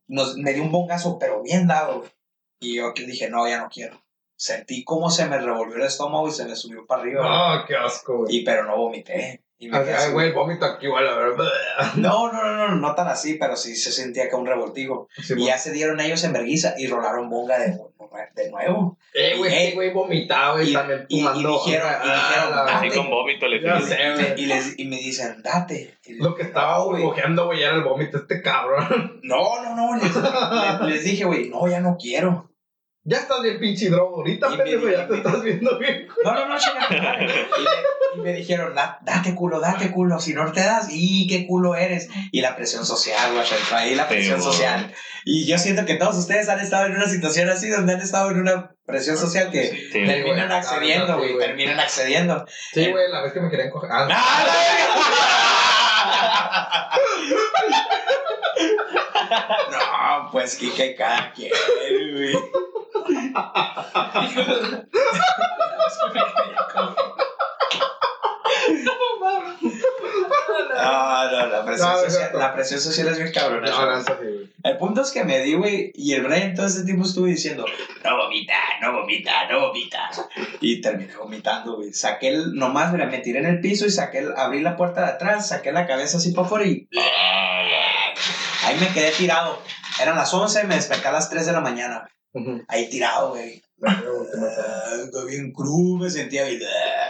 nos, me dio un bongazo, pero bien dado. güey. Y yo que dije, no, ya no quiero. Sentí como se me revolvió el estómago y se me subió para arriba. Ah, qué asco, güey. Y pero no vomité. Y me Ay, quedé ay, así, güey, el vómito aquí, güey, la verdad. No, no, no, no, no tan así, pero sí se sentía que un revoltijo. Sí, y ya se dieron ellos en verguiza y rolaron bonga de, de nuevo. Eh, güey, Eh, güey, vomitado y, y- también y- y dijeron- y ah, Así con vómito le sé, Y y les, y me dicen, date. Y Lo que estaba burbujeando, güey, era el vómito, este cabrón. No, no, no. Les, les- les dije, güey, no, ya no quiero. Ya estás bien pinche drogo. Ahorita, Y pendejo, ya te estás viendo bien. No, no, no, chinga tu madre. Y me, dijeron, "Da- date culo, date culo. Si no te das, y qué culo eres. Y la presión social, güey, ahí la presión güey. social. Y yo siento que todos ustedes han estado en una situación así, donde han estado en una presión social que Sí. Sí. terminan güey. accediendo, Ah, sí, güey, güey. terminan accediendo. Sí, güey, la vez que me querían coger. Ah, No, pues que, que cada quien, güey. No, no, la presión, No, social, no. la presión social es bien cabrona. El punto es que me di, güey, y el Brian todo ese tiempo estuvo diciendo, no vomita, no vomita, no vomita. Y terminé vomitando, güey. Saqué el, nomás, mira, me tiré en el piso y saqué el, abrí la puerta de atrás, saqué la cabeza así para afuera y Ah, ahí me quedé tirado. Eran las 11, me desperté a las 3 de la mañana. Ahí tirado, güey. Estoy bien crudo, me sentía bien.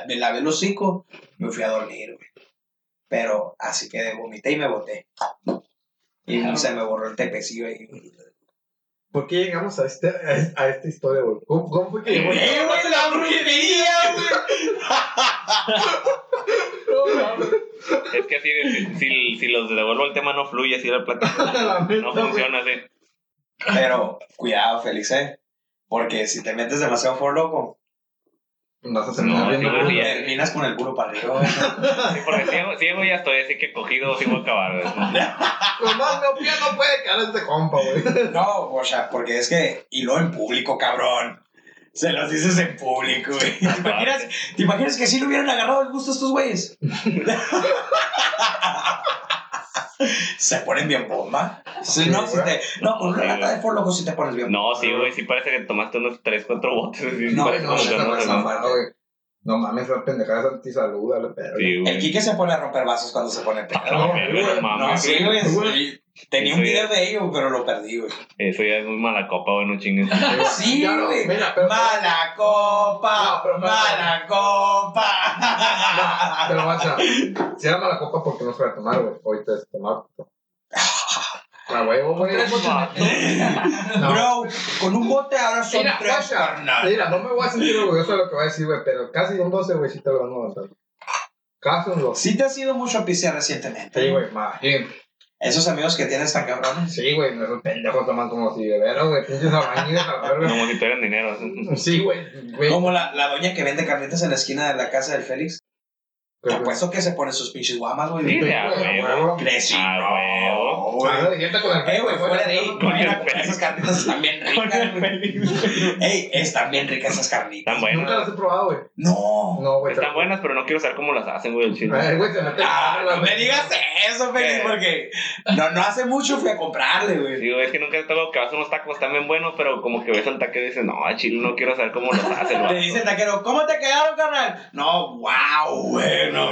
Me lavé el hocico, me fui a dormir, güey. Pero así que vomité y me boté. Y se me borró el tepecillo ahí. ¿Por qué llegamos a, este, a, es- a esta historia, güey? ¿Cómo, cómo fue que llegó? ¡Eh, güey, la brujería, güey! Es que así, si, si, si los devuelvo el tema no fluye, así la neta, no funciona así. Pero cuidado, Félix, ¿eh? Porque si te metes demasiado for loco, Vas a terminar No, viendo sí, terminas con el culo para arriba, güey. Sí, porque ciego, ciego ya estoy, así que cogido sí voy a acabar. Con más miopía no puede quedar este compa, güey. No, o sea, porque es que. Y lo en público, cabrón. Se los dices en público, güey. ¿Te imaginas, ¿Te imaginas que sí le hubieran agarrado el gusto a estos güeyes? Se ponen bien bomba. Sí, no, si te, no, con una Sí, lata de for loco sí te pones bien No, sí, güey, sí parece que tomaste unos 3, 4 botes. así, No, No, no, no, no, no, no, no, güey. No mames, esa pendejada es antisalud, a la perra. Sí, El. Quique se pone a romper vasos cuando se pone pedo. No, No, sí, güey. sí. Tenía un ya- video de ello, pero lo perdí, güey. Eso ya es muy mala copa, güey, no chingues. Sí, güey. Mala copa, No, pero- mala copa. Pero, guacha, si era mala copa porque no se va a tomar, güey. Ahorita es tomar. puto. A huevo, güey. No. Bro, con un bote ahora son Mira, tres, carnal. Mira, no me voy a sentir orgulloso de lo que voy a decir, güey, pero casi un 12, güey, sí te lo van a levantar. Casi un 12. Sí te has ido mucho a pisear recientemente. Sí, güey, imagín. Esos amigos que tienes tan cabrones. Sí, güey, esos pendejos toman como si de veras, güey, pinches albañiles a la verga. Como si tuvieran dinero. Sí, güey, güey. Como la, la doña que vende carnitas en la esquina de la casa del Félix. Te Pues, apuesto que se pone sus pinches guamas, güey. Sí, de huevo. Ah, no, güey. Con el Eh, güey, fuera de ahí, Con esas carnitas, están bien ricas, güey. Ey, están bien ricas esas carnitas. Están buenas. Nunca las he probado, güey. No. No, güey. Están buenas, pero no quiero saber cómo las hacen, güey, el chile. Ah, no me digas eso, Félix, porque no, no hace mucho fui a comprarle, güey. Digo, es que nunca he estado que vas a unos tacos bien buenos, pero como que ves al taquero y dices, no, chile no quiero saber cómo los hace el Te dice el taquero, ¿cómo te quedaron, carnal? No, wow, güey, no.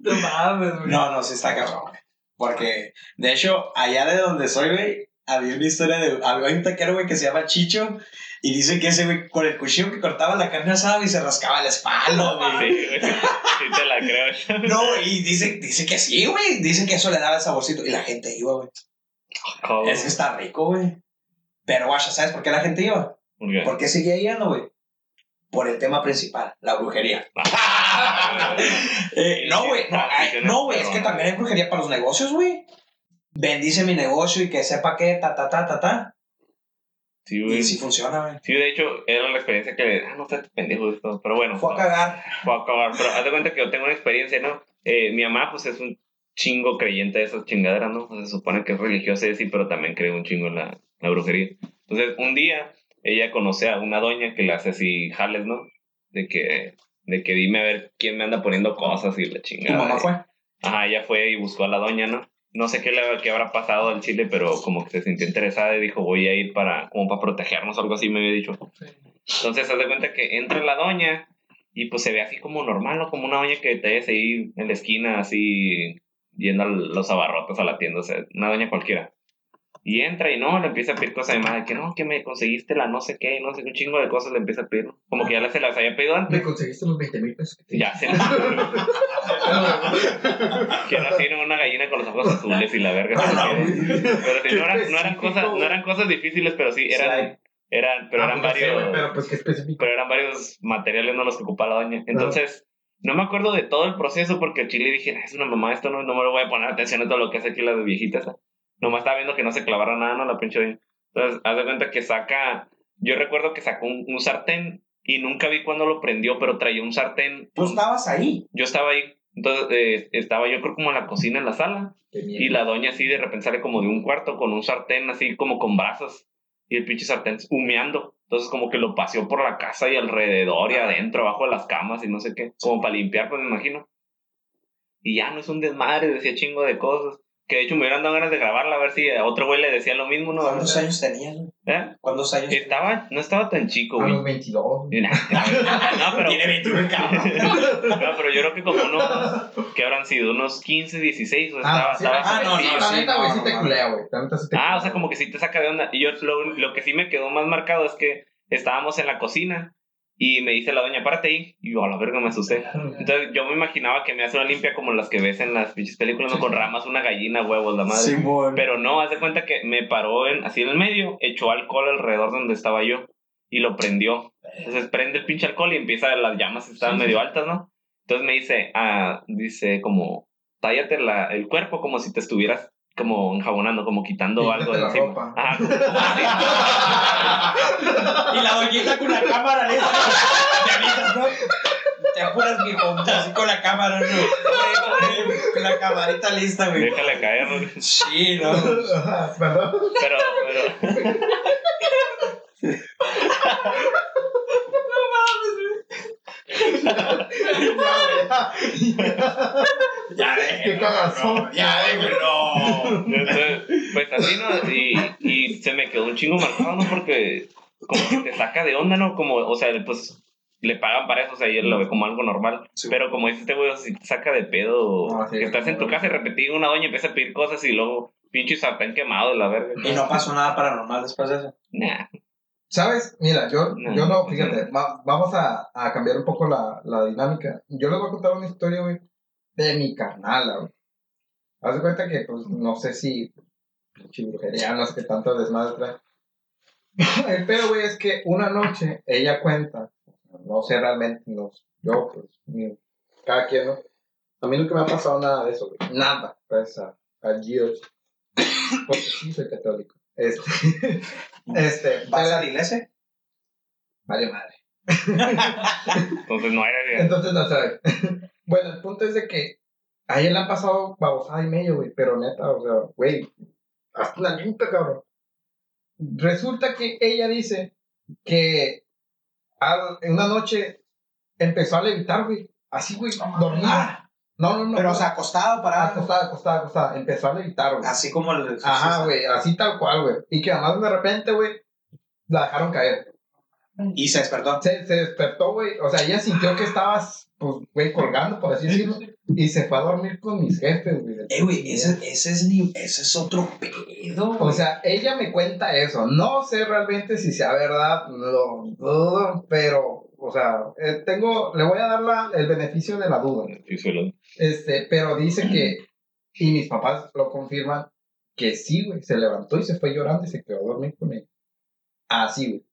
No mames, güey. No, no, sí está cabrón, güey. Porque, de hecho, allá de donde soy, güey, había una historia de. Había un taquero, güey, que se llama Chicho. Y dice que ese, güey, con el cuchillo que cortaba la carne asada y se rascaba la espalda, güey. Sí, güey, sí te la creo. No, y dice, dice que sí, güey. Dice que eso le daba el saborcito. Y la gente iba, güey. ¿Cómo? Es que está rico, güey. Pero, guacha, ¿sabes por qué la gente iba? ¿Por qué? ¿Por qué seguía yendo, güey? Por el tema principal, la brujería. Eh, no, güey. No, ay, no, güey. Es que también hay brujería para los negocios, güey. Bendice mi negocio y que sepa que ta, ta, ta, ta, ta. Sí, güey. Y sí funciona, güey. Sí, de hecho, era la experiencia que... Ah, no está pendejo esto, pero bueno. Fue a cagar. Fue a cagar. Pero haz de cuenta que yo tengo una experiencia, ¿no? Eh, mi mamá, pues, es un chingo creyente de esas chingaderas, ¿no? Pues, se supone que es religiosa sí, pero también cree un chingo en la, la brujería. Entonces, un día, ella conoce a una doña que le hace así jales, ¿no? De que, de que dime a ver quién me anda poniendo cosas y la ¿Tu chingada. mamá fue? Ajá, ella fue y buscó a la doña, ¿no? No sé qué, le, qué habrá pasado al chile, pero como que se sintió interesada y dijo, voy a ir para, como para protegernos, algo así me había dicho. Entonces, se da cuenta que entra la doña y pues se ve así como normal, ¿no? Como una doña que te ves ahí en la esquina, así, yendo a los abarrotes a la tienda, o sea, una doña cualquiera. Y entra y no, le empieza a pedir cosas mi madre, que no, que me conseguiste la no sé qué, no sé qué, un chingo de cosas le empieza a pedir. ¿no? Como que ya se las había pedido antes. Me conseguiste los 20 mil pesos. Ya se que no tiene una gallina con los ojos azules y la verga. Ah, pero sí, no, eran, no, eran cosas, no eran cosas difíciles, pero sí, eran, eran, pero Ah, eran pues varios, pero pues qué específico. pero eran varios materiales no los que ocupaba la doña. Entonces, no me acuerdo de todo el proceso porque al chile dije, "Ah, es una mamá, esto no, no me lo voy a poner atención a todo lo que hace aquí la de viejitas. Nomás estaba viendo que no se clavara nada, no la pinche doña. Entonces, haz de cuenta que saca, yo recuerdo que sacó un, un sartén y nunca vi cuándo lo prendió, pero traía un sartén. Tú estabas ahí. Yo estaba ahí, entonces eh, estaba yo creo como en la cocina, en la sala. Y la doña así de repente sale como de un cuarto con un sartén así como con brasas. Y el pinche sartén humeando. Entonces como que lo paseó por la casa y alrededor y adentro, abajo de las camas y no sé qué. Como para limpiar, pues me imagino. Y ya no es un desmadre, decía chingo de cosas. Que de hecho me hubieran dado ganas de grabarla a ver si a otro güey le decía lo mismo, ¿no? ¿Cuántos años tenías? güey? ¿Eh? ¿Cuántos años? Estaba, no estaba tan chico, A güey. los 22. Y nada. No, pero... Tiene 21, cabrón. No, pero yo creo que como unos, que habrán sido unos 15, 16, o estaba, Ah, sí, estaba ah, no, sí, no, la neta, güey, no, sí no, te no. culea, güey. Ah, o sea, como que sí te saca de onda. Y yo lo, lo que sí me quedó más marcado es que estábamos en la cocina y me dice la doña, párate ahí. Y yo, a la verga, me asusté. Entonces yo me imaginaba que me hace una limpia como las que ves en las pinches películas, ¿no? Con ramas, una gallina, huevos, la madre. Simón. Pero no, haz de cuenta que me paró en, así en el medio, echó alcohol alrededor de donde estaba yo y lo prendió. Entonces prende el pinche alcohol y empieza, las llamas estaban medio altas, ¿no? Entonces me dice, ah, dice como, tállate la, el cuerpo como si te estuvieras como enjabonando, como quitando Quítate algo de la encima. ropa. Ajá, como- así. y la doñita con la cámara lista. Te avisas, ¿no? Te apuras, mijo. Así con la cámara, ¿no? Con la camarita lista, güey. Déjale caer, ¿no? Sí, no. Ajá, ¿Perdón? Pero, pero, Ya Qué déjenlo. cagazón. Ya déjenlo. entonces, pues así, ¿no? Y, y se me quedó un chingo marcado, ¿no? Porque como que te saca de onda, ¿no? Como, o sea, pues le pagan para eso, o sea, y él lo ve como algo normal. Sí. Pero como dice este güey, o sea, si te saca de pedo, No, sí, que estás en tu casa y repetí una doña empieza a pedir cosas y luego pinche sartén quemado la verga. Y no pasó nada paranormal después de eso. Nah. ¿Sabes? Mira, yo No. yo no, fíjate, va- vamos a, a cambiar un poco la, la dinámica. Yo les voy a contar una historia, güey, de mi carnala, güey. Haz de cuenta que, pues, no sé si brujería, no sé qué tanto desmadre trae. El pedo, güey, es que una noche ella cuenta, no sé realmente, no, yo, pues, ni- cada quien, ¿no? A mí nunca me ha pasado nada de eso, güey. Nada, pues, a, a Dios. Porque sí soy católico. Este, este, ¿Vas a la iglesia? Vale madre. Entonces no era Entonces no sabe. bueno, el punto es de que a ella le han pasado babosada y medio, güey. Pero neta, o sea, güey, hasta una limpia, cabrón. Resulta que ella dice que al- en una noche empezó a levitar, güey. Así, güey, dormida. No, no, no. pero, no. o sea, acostado, parado. acostada, acostada, acostada. Empezó a levitar, güey. Así como el. Ajá, güey, así tal cual, güey. Y que además de repente, güey, la dejaron caer. Y se despertó. Se, se despertó, güey. O sea, ella sintió que estabas, pues, güey, colgando, por así decirlo. Y se fue a dormir con mis jefes, güey. Eh, güey, ese, ese, es ni, ese es otro pedo. O sea, ella me cuenta eso. No sé realmente si sea verdad, lo dudo, pero, o sea, eh, tengo, le voy a dar la- el beneficio de la duda. Este, pero dice que, y mis papás lo confirman, que sí, güey, se levantó y se fue llorando y se quedó a dormir con él. Así, güey.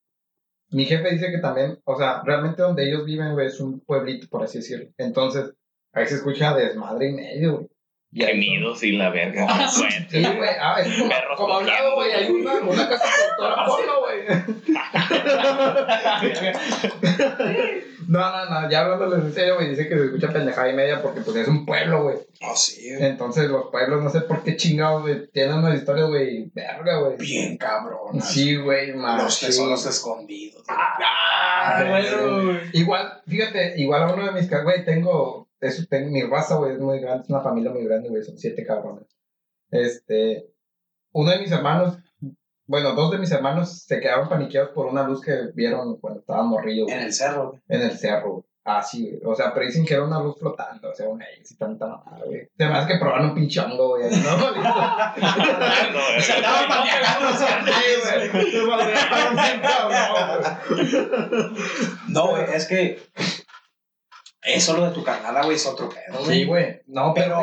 mi jefe dice que también, o sea, realmente donde ellos viven, güey, es un pueblito, por así decirlo. Entonces, ahí se escucha desmadre y medio, güey. Gemidos y la verga. Ah, Sí, frecuentes. güey, ah, es como, Perros como hablado, güey, hay una, una casa productora porno, güey. No, no, no, ya hablándoles en serio, güey, dice que se escucha pendejada y media porque pues es un pueblo, güey. Oh, sí, güey. Entonces los pueblos, no sé por qué chingados, güey, tienen unas historias, güey, verga, güey. Bien cabrón. Sí, güey, man. Los sí. tesoros escondidos. Ah, bueno, güey. Igual, fíjate, igual a uno de mis güey, tengo, eso, tengo, mi raza, güey, es muy grande, es una familia muy grande, güey, son siete cabrones. Este, uno de mis hermanos, bueno, dos de mis hermanos se quedaron paniqueados por una luz que vieron cuando estaban morrillos, En el cerro, güey. en el cerro, güey. Ah, sí, güey. O sea, pero dicen que era una luz flotando, o sea, una y tanta mamada, güey. Hace que probaron un pinche hongo, güey. ¿no? No, Se andaban güey. No, güey, es que. Eso lo de tu carnala, güey, es otro pedo, güey. Sí, güey. No, Pero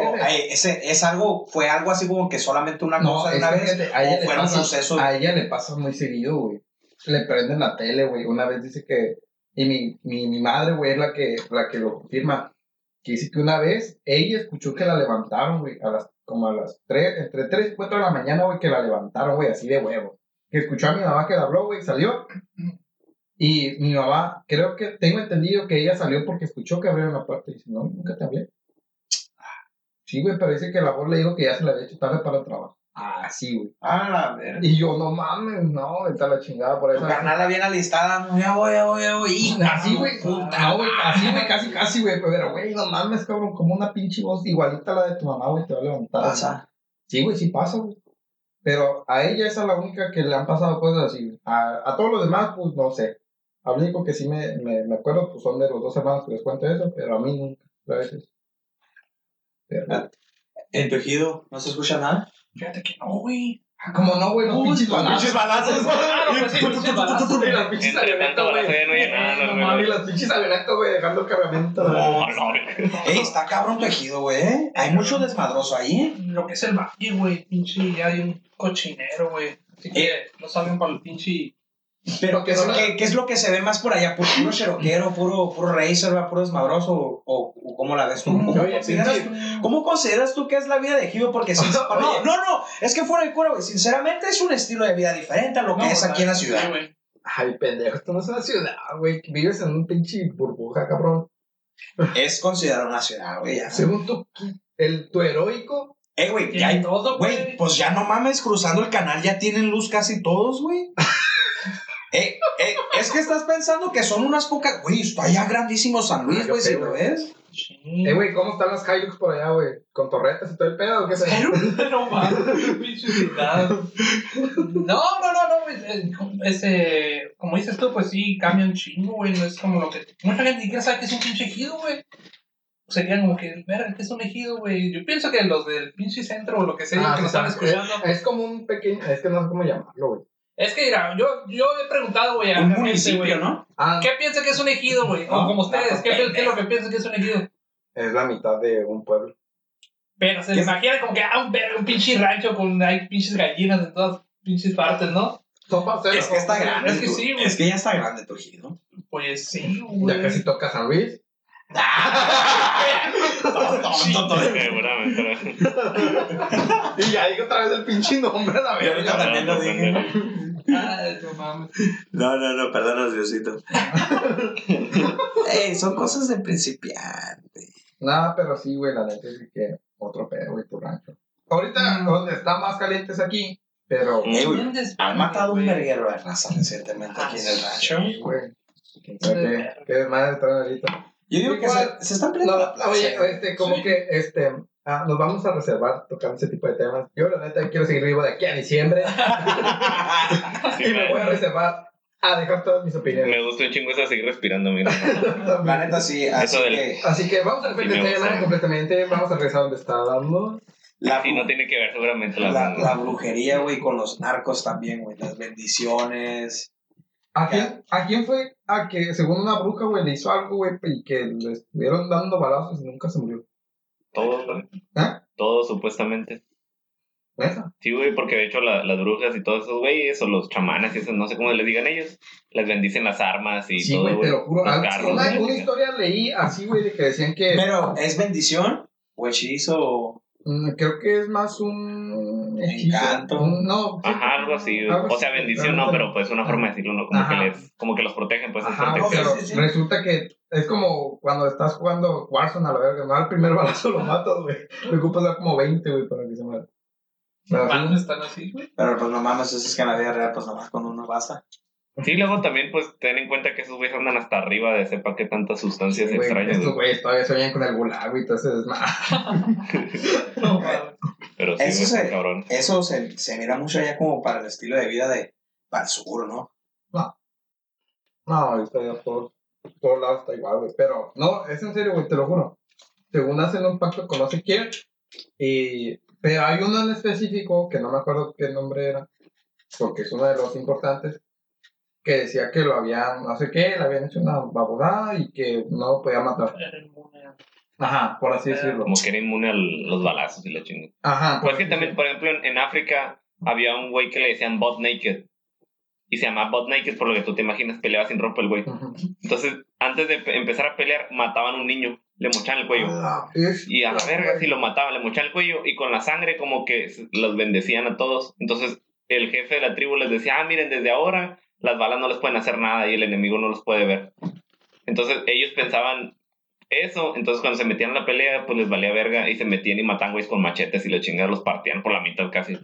ese, es algo, fue algo así como que solamente una No, cosa de una vez. a ella, o le fueron pasa, sucesos. a ella le pasa muy seguido, güey. Le prenden la tele, güey. Una vez dice que. Y mi, mi, mi madre, güey, es la que, la que lo confirma. Que dice que una vez ella escuchó que la levantaron, güey, a las, como a las 3, entre 3 y 4 de la mañana, güey, que la levantaron, güey, así de huevo. Que escuchó a mi mamá que la habló, güey, salió. Y mi mamá, creo que tengo entendido que ella salió porque escuchó que abrieron la puerta y dice, no, nunca te hablé. Sí, güey, pero dice que la voz le dijo que ya se la había hecho tarde para el trabajo. Ah, sí, güey. Ah, la verga. Y yo, no mames, no, está la chingada por Tu eso. carnala bien alistada, no, ya voy, ya voy, ya voy. Y Así, güey, no, güey, así, güey, casi, casi, güey, pero, güey, no mames, cabrón, como una pinche voz igualita a la de tu mamá, güey, te va a levantar. Pasa. Sí, güey, sí pasa, güey. Pero a ella esa es la única que le han pasado cosas así, güey. A, a todos los demás, pues, no sé. Al único que sí me, me, me acuerdo, pues, son de los dos hermanos que les cuento eso, pero a mí nunca, a veces. Pero, ¿En tu ejido no se escucha nada? Fíjate que no, güey. como no, güey, los Uy, pinches los balazos. pinches balazos. Claro, pues sí, pinches balazo güey. no oye nada, No güey. las pinches avionetas, güey, dejando cargamento. No, güey. no, Ey, está cabrón tu ejido, güey. ¿eh? Hay mucho desmadroso ahí, ¿eh? Lo que es el valle, güey. Pinche, ya hay un cochinero, güey. Así que no saben para el pinche. Pero ¿qué es, qué, qué es lo que se ve más por allá? ¿Puro, puro cheroquero, puro, puro racer, puro desmadroso? ¿O, o- o cómo la ves tú? ¿Cómo, Oye, consideras, pinche- cómo consideras tú que es la vida de ejido? Porque sin- no, no, no, es que fuera de cura, güey. Sinceramente es un estilo de vida diferente a lo que No, es aquí en la ciudad. güey. Ay, pendejo, esto no es una ciudad, güey. Vives en un pinche burbuja, cabrón. Es considerado una ciudad, güey. ya. Según tu, el, tu heroico, Eh, güey, ya hay todo, güey. pues ya no mames, cruzando el canal ya tienen luz casi todos, güey. eh, eh, es que estás pensando que son unas pocas. Güey, está ya grandísimo San Luis, güey, si lo ves. Eh, güey, ¿cómo están las Hilux por allá, güey? ¿Con torretas y todo el pedo? o ¿Qué sé? No mames. No, no, no, no, güey. eh, Ese, como dices tú, pues sí, cambia un chingo, güey. No es como lo que. Mucha gente ni siquiera sabe que es un pinche ejido, güey. Serían como que, verga, que es un ejido, güey. Yo pienso que los del pinche centro o lo que sea Ah, que nos están escuchando. Es como un pequeño, es que no sé cómo llamarlo, güey. Es que, mira, yo, yo he preguntado, güey, a Un gente, municipio, ¿no? Ah, ¿Qué piensa que es un ejido, güey? O como ustedes, no, ¿qué, qué es lo que piensan que es un ejido? es la mitad de un pueblo. Pero se imagina como que, ah, un, un pinche rancho con hay pinches gallinas en todas pinches partes, ¿no? Parceros. Es que está grande. Es que sí, güey. Es que ya está grande tu ejido. Pues sí, güey. Ya casi toca San Luis. Seguramente. ¿no? Y ya digo otra vez el pinche nombre, la Y ahorita verga. también lo dije. Ay, no. No, no, no, perdónanos, Diosito. Ey, son cosas de principiante. No, pero sí, güey, la neta es que otro pedo, güey, tu rancho. Ahorita, Mm. donde está más caliente es aquí, pero... Eh, güey, Bien despacio, Han matado un güey. verguero de raza recientemente aquí en el rancho. Sí, güey. ¿Quién sabe qué, qué desmadre traen ahorita? Yo digo que Igual, se, se están peleando No, oye, este, como Sí. que, este, ah, nos vamos a reservar tocando ese tipo de temas. Yo, la neta, quiero seguir vivo de aquí a diciembre Sí, y me voy a reservar a dejar todas mis opiniones. me gusta un chingo eso de seguir respirando, mira. La neta sí, así Eso del- que Así que vamos a repetir el tema completamente. Vamos a regresar donde está dando. la, Sí, no tiene que ver seguramente la, la, la brujería, güey, con los narcos también, güey, las bendiciones. ¿A quién, ¿A quién fue a que, según una bruja, güey, le hizo algo, güey, y que le estuvieron dando balazos y nunca se murió? Todo, güey. ¿Ah? Todo supuestamente. Esa. Sí, güey, porque de hecho la- las brujas y todos esos güeyes, o los chamanes y esos, no sé cómo les digan ellos, les bendicen las armas y Sí, todo, güey, te lo juro. Ah, carros, una, una historia leí así, güey, de que decían que. Pero, ¿es bendición o hechizo creo que es más un. Encanto. No. Ajá, algo así. O sea, bendición no, pero pues una forma de decirlo, ¿no? Como, que, les, como que los protegen, pues es Ajá, protección. pero sí, sí. resulta que es como cuando estás jugando Warzone a la verga, no al primer balazo lo matas, güey. Le ocupas dar como 20, güey, para que se muera. ¿Cuándo están así, güey? Pero pues no mames, eso es que en la vida real, pues nomás con uno basta. Sí, luego también, pues, ten en cuenta que esos güeyes andan hasta arriba de sepa qué tantas sustancias güey, extrañas. estos güey. güeyes todavía sueñan con el gulag, güey, entonces es más. No. Pero sí, Eso se- cabrón. Eso se, se mira mucho allá como para el estilo de vida de para el sur, ¿no? No, está ya por todos lados está igual, güey. Pero, no, es en serio, güey, te lo juro. Según hacen un pacto con no sé quién, y, pero hay uno en específico, que no me acuerdo qué nombre era, porque es uno de los importantes, que decía que lo habían, no sé qué, le habían hecho una babodada y que no lo podía matar. Era inmune a- Ajera por así decirlo. Como que era inmune a los balazos y la chingada. Ajá. Pues que también, por ejemplo, en, en África había un güey que le decían Bot Naked. Y se llama Bot Naked por lo que tú te imaginas, peleaba sin ropa el güey. Entonces, antes de pe- empezar a pelear, mataban a un niño, le mochaban el cuello. Y a la verga, si lo mataban, le mochaban el cuello y con la sangre como que los bendecían a todos. Entonces, el jefe de la tribu les decía, ah, miren, desde ahora las balas no les pueden hacer nada y el enemigo no los puede ver. Entonces, ellos pensaban eso, entonces cuando se metían en la pelea, pues les valía verga y se metían y mataban güeyes con machetes y la chingada los partían por la mitad casi.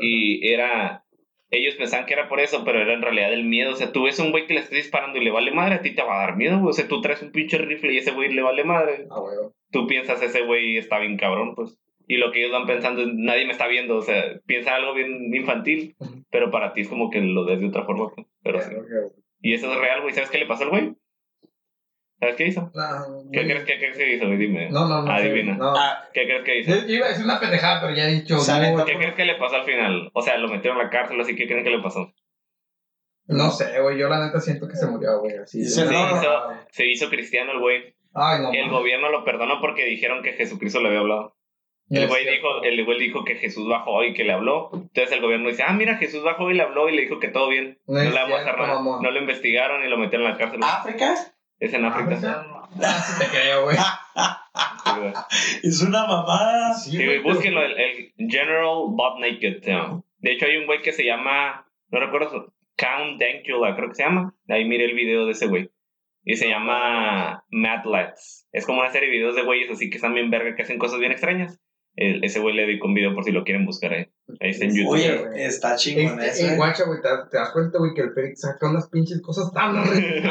Y era. Ellos pensaban que era por eso, pero era en realidad el miedo. O sea, tú ves a un güey que le estás disparando y le vale madre, a ti te va a dar miedo, güey. O sea, tú traes un pinche rifle y ese güey le vale madre. Ah, güey. Tú piensas, ese güey está bien cabrón, pues. Y lo que ellos van pensando es, nadie me está viendo. O sea, piensan algo bien infantil, pero para ti es como que lo ves de otra forma. Pero sí. Y eso es real, güey. ¿Sabes qué le pasó al güey? ¿Sabes qué hizo? No, ¿Qué crees, qué crees que hizo, güey? Dime. No, no, no. Adivina. No. Ah, ¿Qué crees que hizo? Yo iba a decir una pendejada, pero ya he dicho. No, ¿Qué crees que le pasó al final? O sea, lo metieron a la cárcel, así que ¿qué creen que le pasó? No sé, güey. Yo la neta siento que se murió, güey. Así. Se hizo, se hizo cristiano el güey. Ay, no. El gobierno lo perdonó porque dijeron que Jesucristo le había hablado. No El güey dijo, el güey dijo que Jesús bajó y que le habló. Entonces el gobierno dice, ah, mira, Jesús bajó y le habló y le dijo que todo bien. No No, le vamos a. No lo investigaron y lo metieron en la cárcel. África Es en África. África. No, no. Te creo, güey. Sí, es una mamada. Sí, Sí, güey, búsquenlo, el, el General Bob Naked. llama. De hecho, hay un güey que se llama, no recuerdo, su- Count Dankula, creo que se llama. Ahí miré el video de ese güey. Y se llama Mad Lads. Es como una serie de videos de güeyes así que están bien verga, que hacen cosas bien extrañas. El- ese güey le dedico un video por si lo quieren buscar ahí. Ahí está en YouTube. Oye, está chingón eso. eh, eh. guacha, güey, te, te das cuenta, güey, que el Félix saca unas pinches cosas tan güey,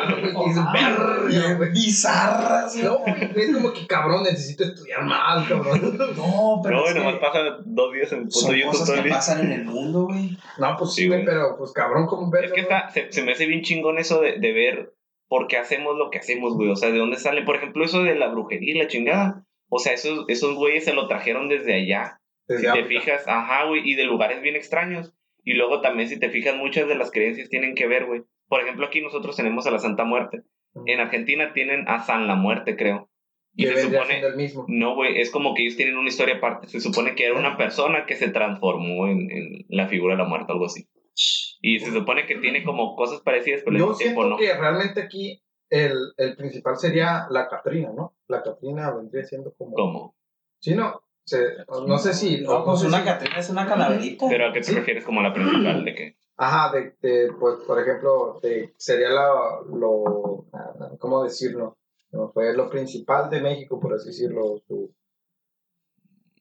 güey. Bizarras, No, güey, es como que cabrón, necesito estudiar más, cabrón. No, pero no, güey, nomás pasa dos días en puto son YouTube cosas que pasan en el mundo, güey. No, pues Sí, sí, güey, güey. pero pues cabrón, como verga. Es que güey. está, se, se me hace bien chingón eso de, de ver por qué hacemos lo que hacemos, güey. O sea, de dónde sale. Por ejemplo, eso de la brujería y la chingada. O sea, esos, esos güeyes se lo trajeron desde allá. Desde si te África. fijas, ajá, güey, y de lugares bien extraños. Y luego también, si te fijas, muchas de las creencias tienen que ver, güey. Por ejemplo, aquí nosotros tenemos a la Santa Muerte. En Argentina tienen a San la Muerte, creo. Y se supone. el mismo. No, güey, es como que ellos tienen una historia aparte. Se supone que era una persona que se transformó en, en la figura de la muerte, algo así. Y se supone que tiene como cosas parecidas, pero Yo mismo tiempo siento no. que realmente aquí el, el principal sería la Catrina, ¿no? La Catrina vendría siendo como... ¿Cómo? Sí, no, se- no sé si... No, pues sé una si- Catrina es una calaverita. ¿Pero a qué te Sí. refieres como la principal de que? Ajá, de, de, pues, por ejemplo, de, sería la, lo, ¿cómo decirlo? No, fue lo principal de México, por así decirlo. Su...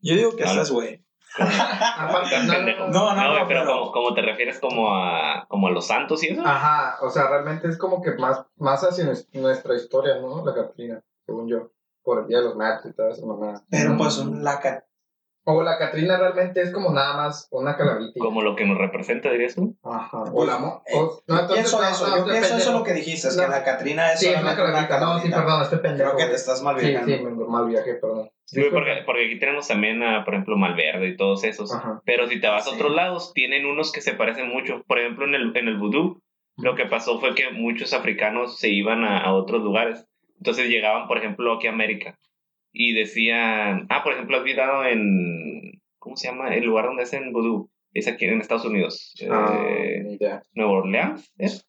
Yo digo que estás, güey. Aparte, no, no, No, no, güey, no, pero pero- como, como te refieres como a, como a los santos y eso. Ajá, o sea, realmente es como que más, más hacia nues- nuestra historia, ¿no? La Catrina, según yo, por el Día de los Muertos y toda esa mamada. Pero pues un la O la Catrina realmente es como nada más una calaverita. Como lo que nos representa, dirías tú. Ajá, o la... mo- Eh, o- no, entonces, pienso no, eso, no, yo pienso eso lo que dijiste, es que la Catrina es Sí, es una solamente una calaverita. No, sí, perdón, estoy pendejo. Creo que te estás mal Sí, viajando. sí, me mal viaje, perdón. Sí, porque, porque aquí tenemos también, a, por ejemplo, Malverde y todos esos. Ajá. Pero si te vas a Sí. otros lados, tienen unos que se parecen mucho. Por ejemplo, en el, en el vudú, lo que pasó fue que muchos africanos se iban a, a otros lugares. Entonces llegaban, por ejemplo, aquí a América. Y decían, ah, por ejemplo, has mirado en, ¿Cómo se llama? El lugar donde hacen vudú. Es aquí en Estados Unidos. Ah, Eh, idea. Nueva Orleans, ¿es?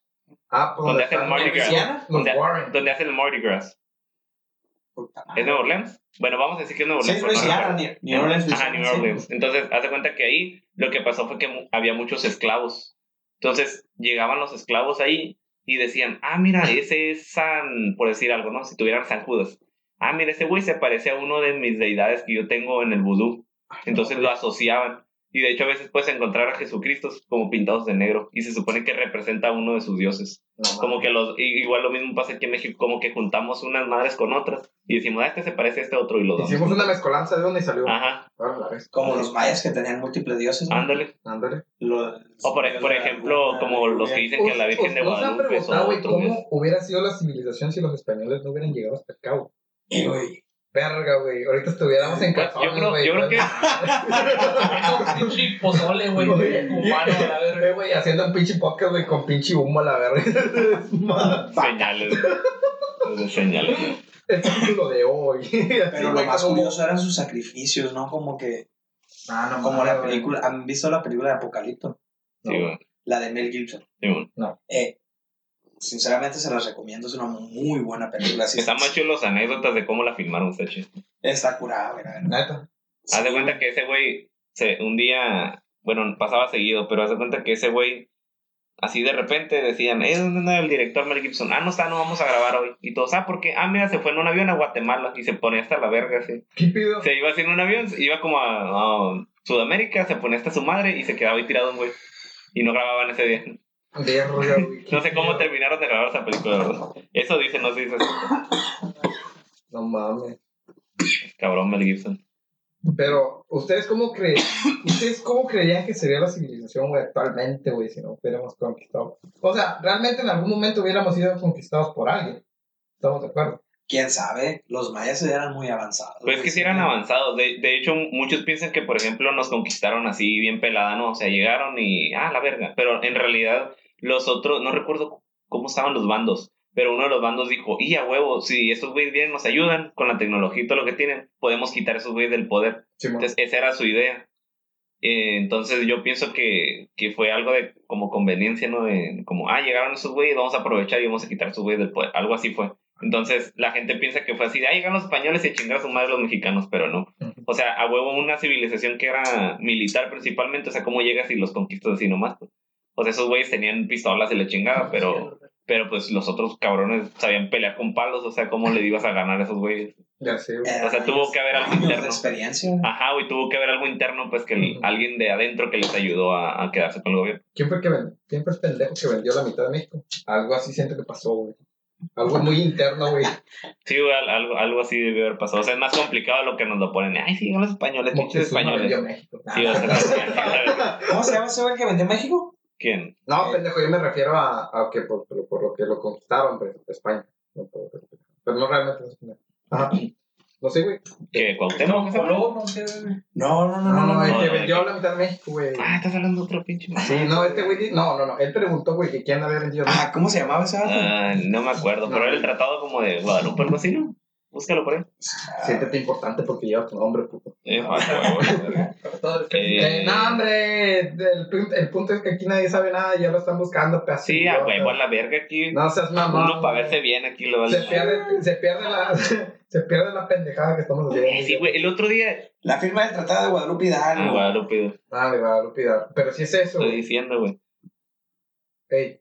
Ah, ¿Dónde donde hacen están Mardi Gras? Warren. dónde hacen el Mardi Gras? ¿Es. Nueva Orleans? Bueno, vamos a decir que es Nueva Sí, Orleans. pero no Luisiana, recuerdo. New New Orleans. Ajá, New sí. Orleans. Entonces, haz de cuenta que ahí lo que pasó fue que había muchos esclavos. Entonces, llegaban los esclavos ahí y decían, ah, mira, ese es San, por decir algo, ¿no? Si tuvieran San Judas. Ah, mira, ese güey se parece a uno de mis deidades que yo tengo en el vudú. Entonces lo asociaban. Y de hecho a veces puedes encontrar a Jesucristo como pintados de negro. Y se supone que representa a uno de sus dioses. No, Como que los, i- igual lo mismo pasa aquí en México, como que juntamos unas madres con otras. Y decimos, ah, este se parece a este otro y lo damos. Hicimos una mezcolanza de dónde salió. Ajá, ves. Como los mayas que tenían múltiples dioses. ¿no? ándale. Ándale. Los- O por, por ejemplo, como los que dicen que la Virgen de ¿No se han Guadalupe cómo hubiera sido la civilización si los españoles no hubieran llegado hasta acá, güey? Eh, güey. Verga, güey. Ahorita estuviéramos en calzones, yo creo- güey. yo creo que- Un pinche pozole, güey, Güey, humano, a la verga. Güey, haciendo un pinche podcast, güey, con pinche humo a la verga. Señales. El título de hoy. Pero lo más curioso eran sus sacrificios, ¿no? Como que. Ah, no, Como la película. ¿Han visto la película de Apocalipto? Sí, güey. La de Mel Gibson. Sí, güey. Eh, sinceramente se las recomiendo. Es una muy buena película. Sí, Está más anécdotas de cómo la filmaron, chido. Está curada, verdad. Neta. Haz de cuenta que ese güey, se, un día, bueno, pasaba seguido, pero haz de cuenta que ese güey, así de repente decían, eh, ¿dónde anda el director Mel Gibson? Ah, no está, no vamos a grabar hoy. Y todos, ah, ¿por qué? Ah, mira, se fue en un avión a Guatemala y se ponía hasta la verga, así. ¿Qué pido? Se iba así en un avión, iba como a, a Sudamérica, se ponía hasta su madre y se quedaba ahí tirado un güey. Y no grababan ese día. Verga, güey. No sé cómo terminaron de grabar esa película, verdad. Eso dice, no se dice. No mames. Cabrón Mel Gibson. Pero, ¿ustedes cómo creen? ¿Ustedes cómo creían que sería la civilización, güey, actualmente, güey, si no hubiéramos conquistado? O sea, realmente en algún momento hubiéramos sido conquistados por alguien. ¿Estamos de acuerdo? Quién sabe, los mayas eran muy avanzados. Pues es que sí eran avanzados. De, de hecho, muchos piensan que, por ejemplo, nos conquistaron así bien pelada, ¿no? O sea, llegaron y, ah, la verga. Pero en realidad, los otros, no recuerdo cómo estaban los bandos, pero uno de los bandos dijo, y a huevo, si estos güeyes vienen, nos ayudan con la tecnología y todo lo que tienen, podemos quitar a esos güeyes del poder. Sí, Entonces, esa era su idea. Eh, entonces, yo pienso que, que fue algo de como conveniencia, ¿no? De, como, ah, llegaron esos güeyes, vamos a aprovechar y vamos a quitar a esos güeyes del poder. Algo así fue. Entonces, la gente piensa que fue así, de, ah, llegaron los españoles y a chingar a su madre los mexicanos, pero no. O sea, a huevo una civilización que era militar principalmente, o sea, ¿cómo llegas y los conquistas así nomás? Pues? O sea, esos güeyes tenían pistolas y la chingada, pero, pero pues los otros cabrones sabían pelear con palos, o sea, ¿cómo le ibas a ganar a esos güeyes? Ya sé, güey. O sea, tuvo que haber algo años de interno. experiencia. Ajá, güey, tuvo que haber algo interno, pues que el- alguien de adentro que les ayudó a, a quedarse con el gobierno. ¿Quién fue, que ¿Quién fue el pendejo que vendió la mitad de México? Algo así siento que pasó, güey. Algo muy interno, güey. Sí, güey, al- algo, algo así debió haber pasado. O sea, es más complicado lo que nos lo ponen. Ay, sí, los españoles, no españoles. vendió México. Sí, o sea, ¿Cómo se llama ese güey que vendió México? ¿Quién? No, pendejo, yo me refiero a, a que por, por, por lo que lo conquistaron, pues, España. No, por- pero no realmente. no es pendejo. Ajá. No sé, güey. ¿Qué? ¿Cuauhtémoc? No, no sé. No, no, no, No, no. no, el no, que no, vendió no. la mitad de México, güey. Ah, estás hablando de otro pinche. Sí, no, este güey. No, no, no. Él preguntó, güey, que quién había vendido Ah, ¿cómo se llamaba ese vato? Ah, no me acuerdo, pero No. era el tratado como de Guadalupe, algo así, ¿no? Búscalo por ahí. Siéntete importante porque lleva tu nombre, puto. Eh, ah, Eh, no, hombre. El, el punto es que aquí nadie sabe nada y ya lo están buscando. pedazos Sí, de a huevo, a la verga aquí. No seas mamón. Uno para verse bien aquí lo Se vale. pierde, se pierde la. Se pierde la pendejada que estamos haciendo. Eh, Sí, güey, el otro día. La firma del Tratado de Guadalupe Ah, Hidalgo. Guadalupe, Ah, le va a olvidar. Pero si es eso. estoy diciendo, güey. Ey,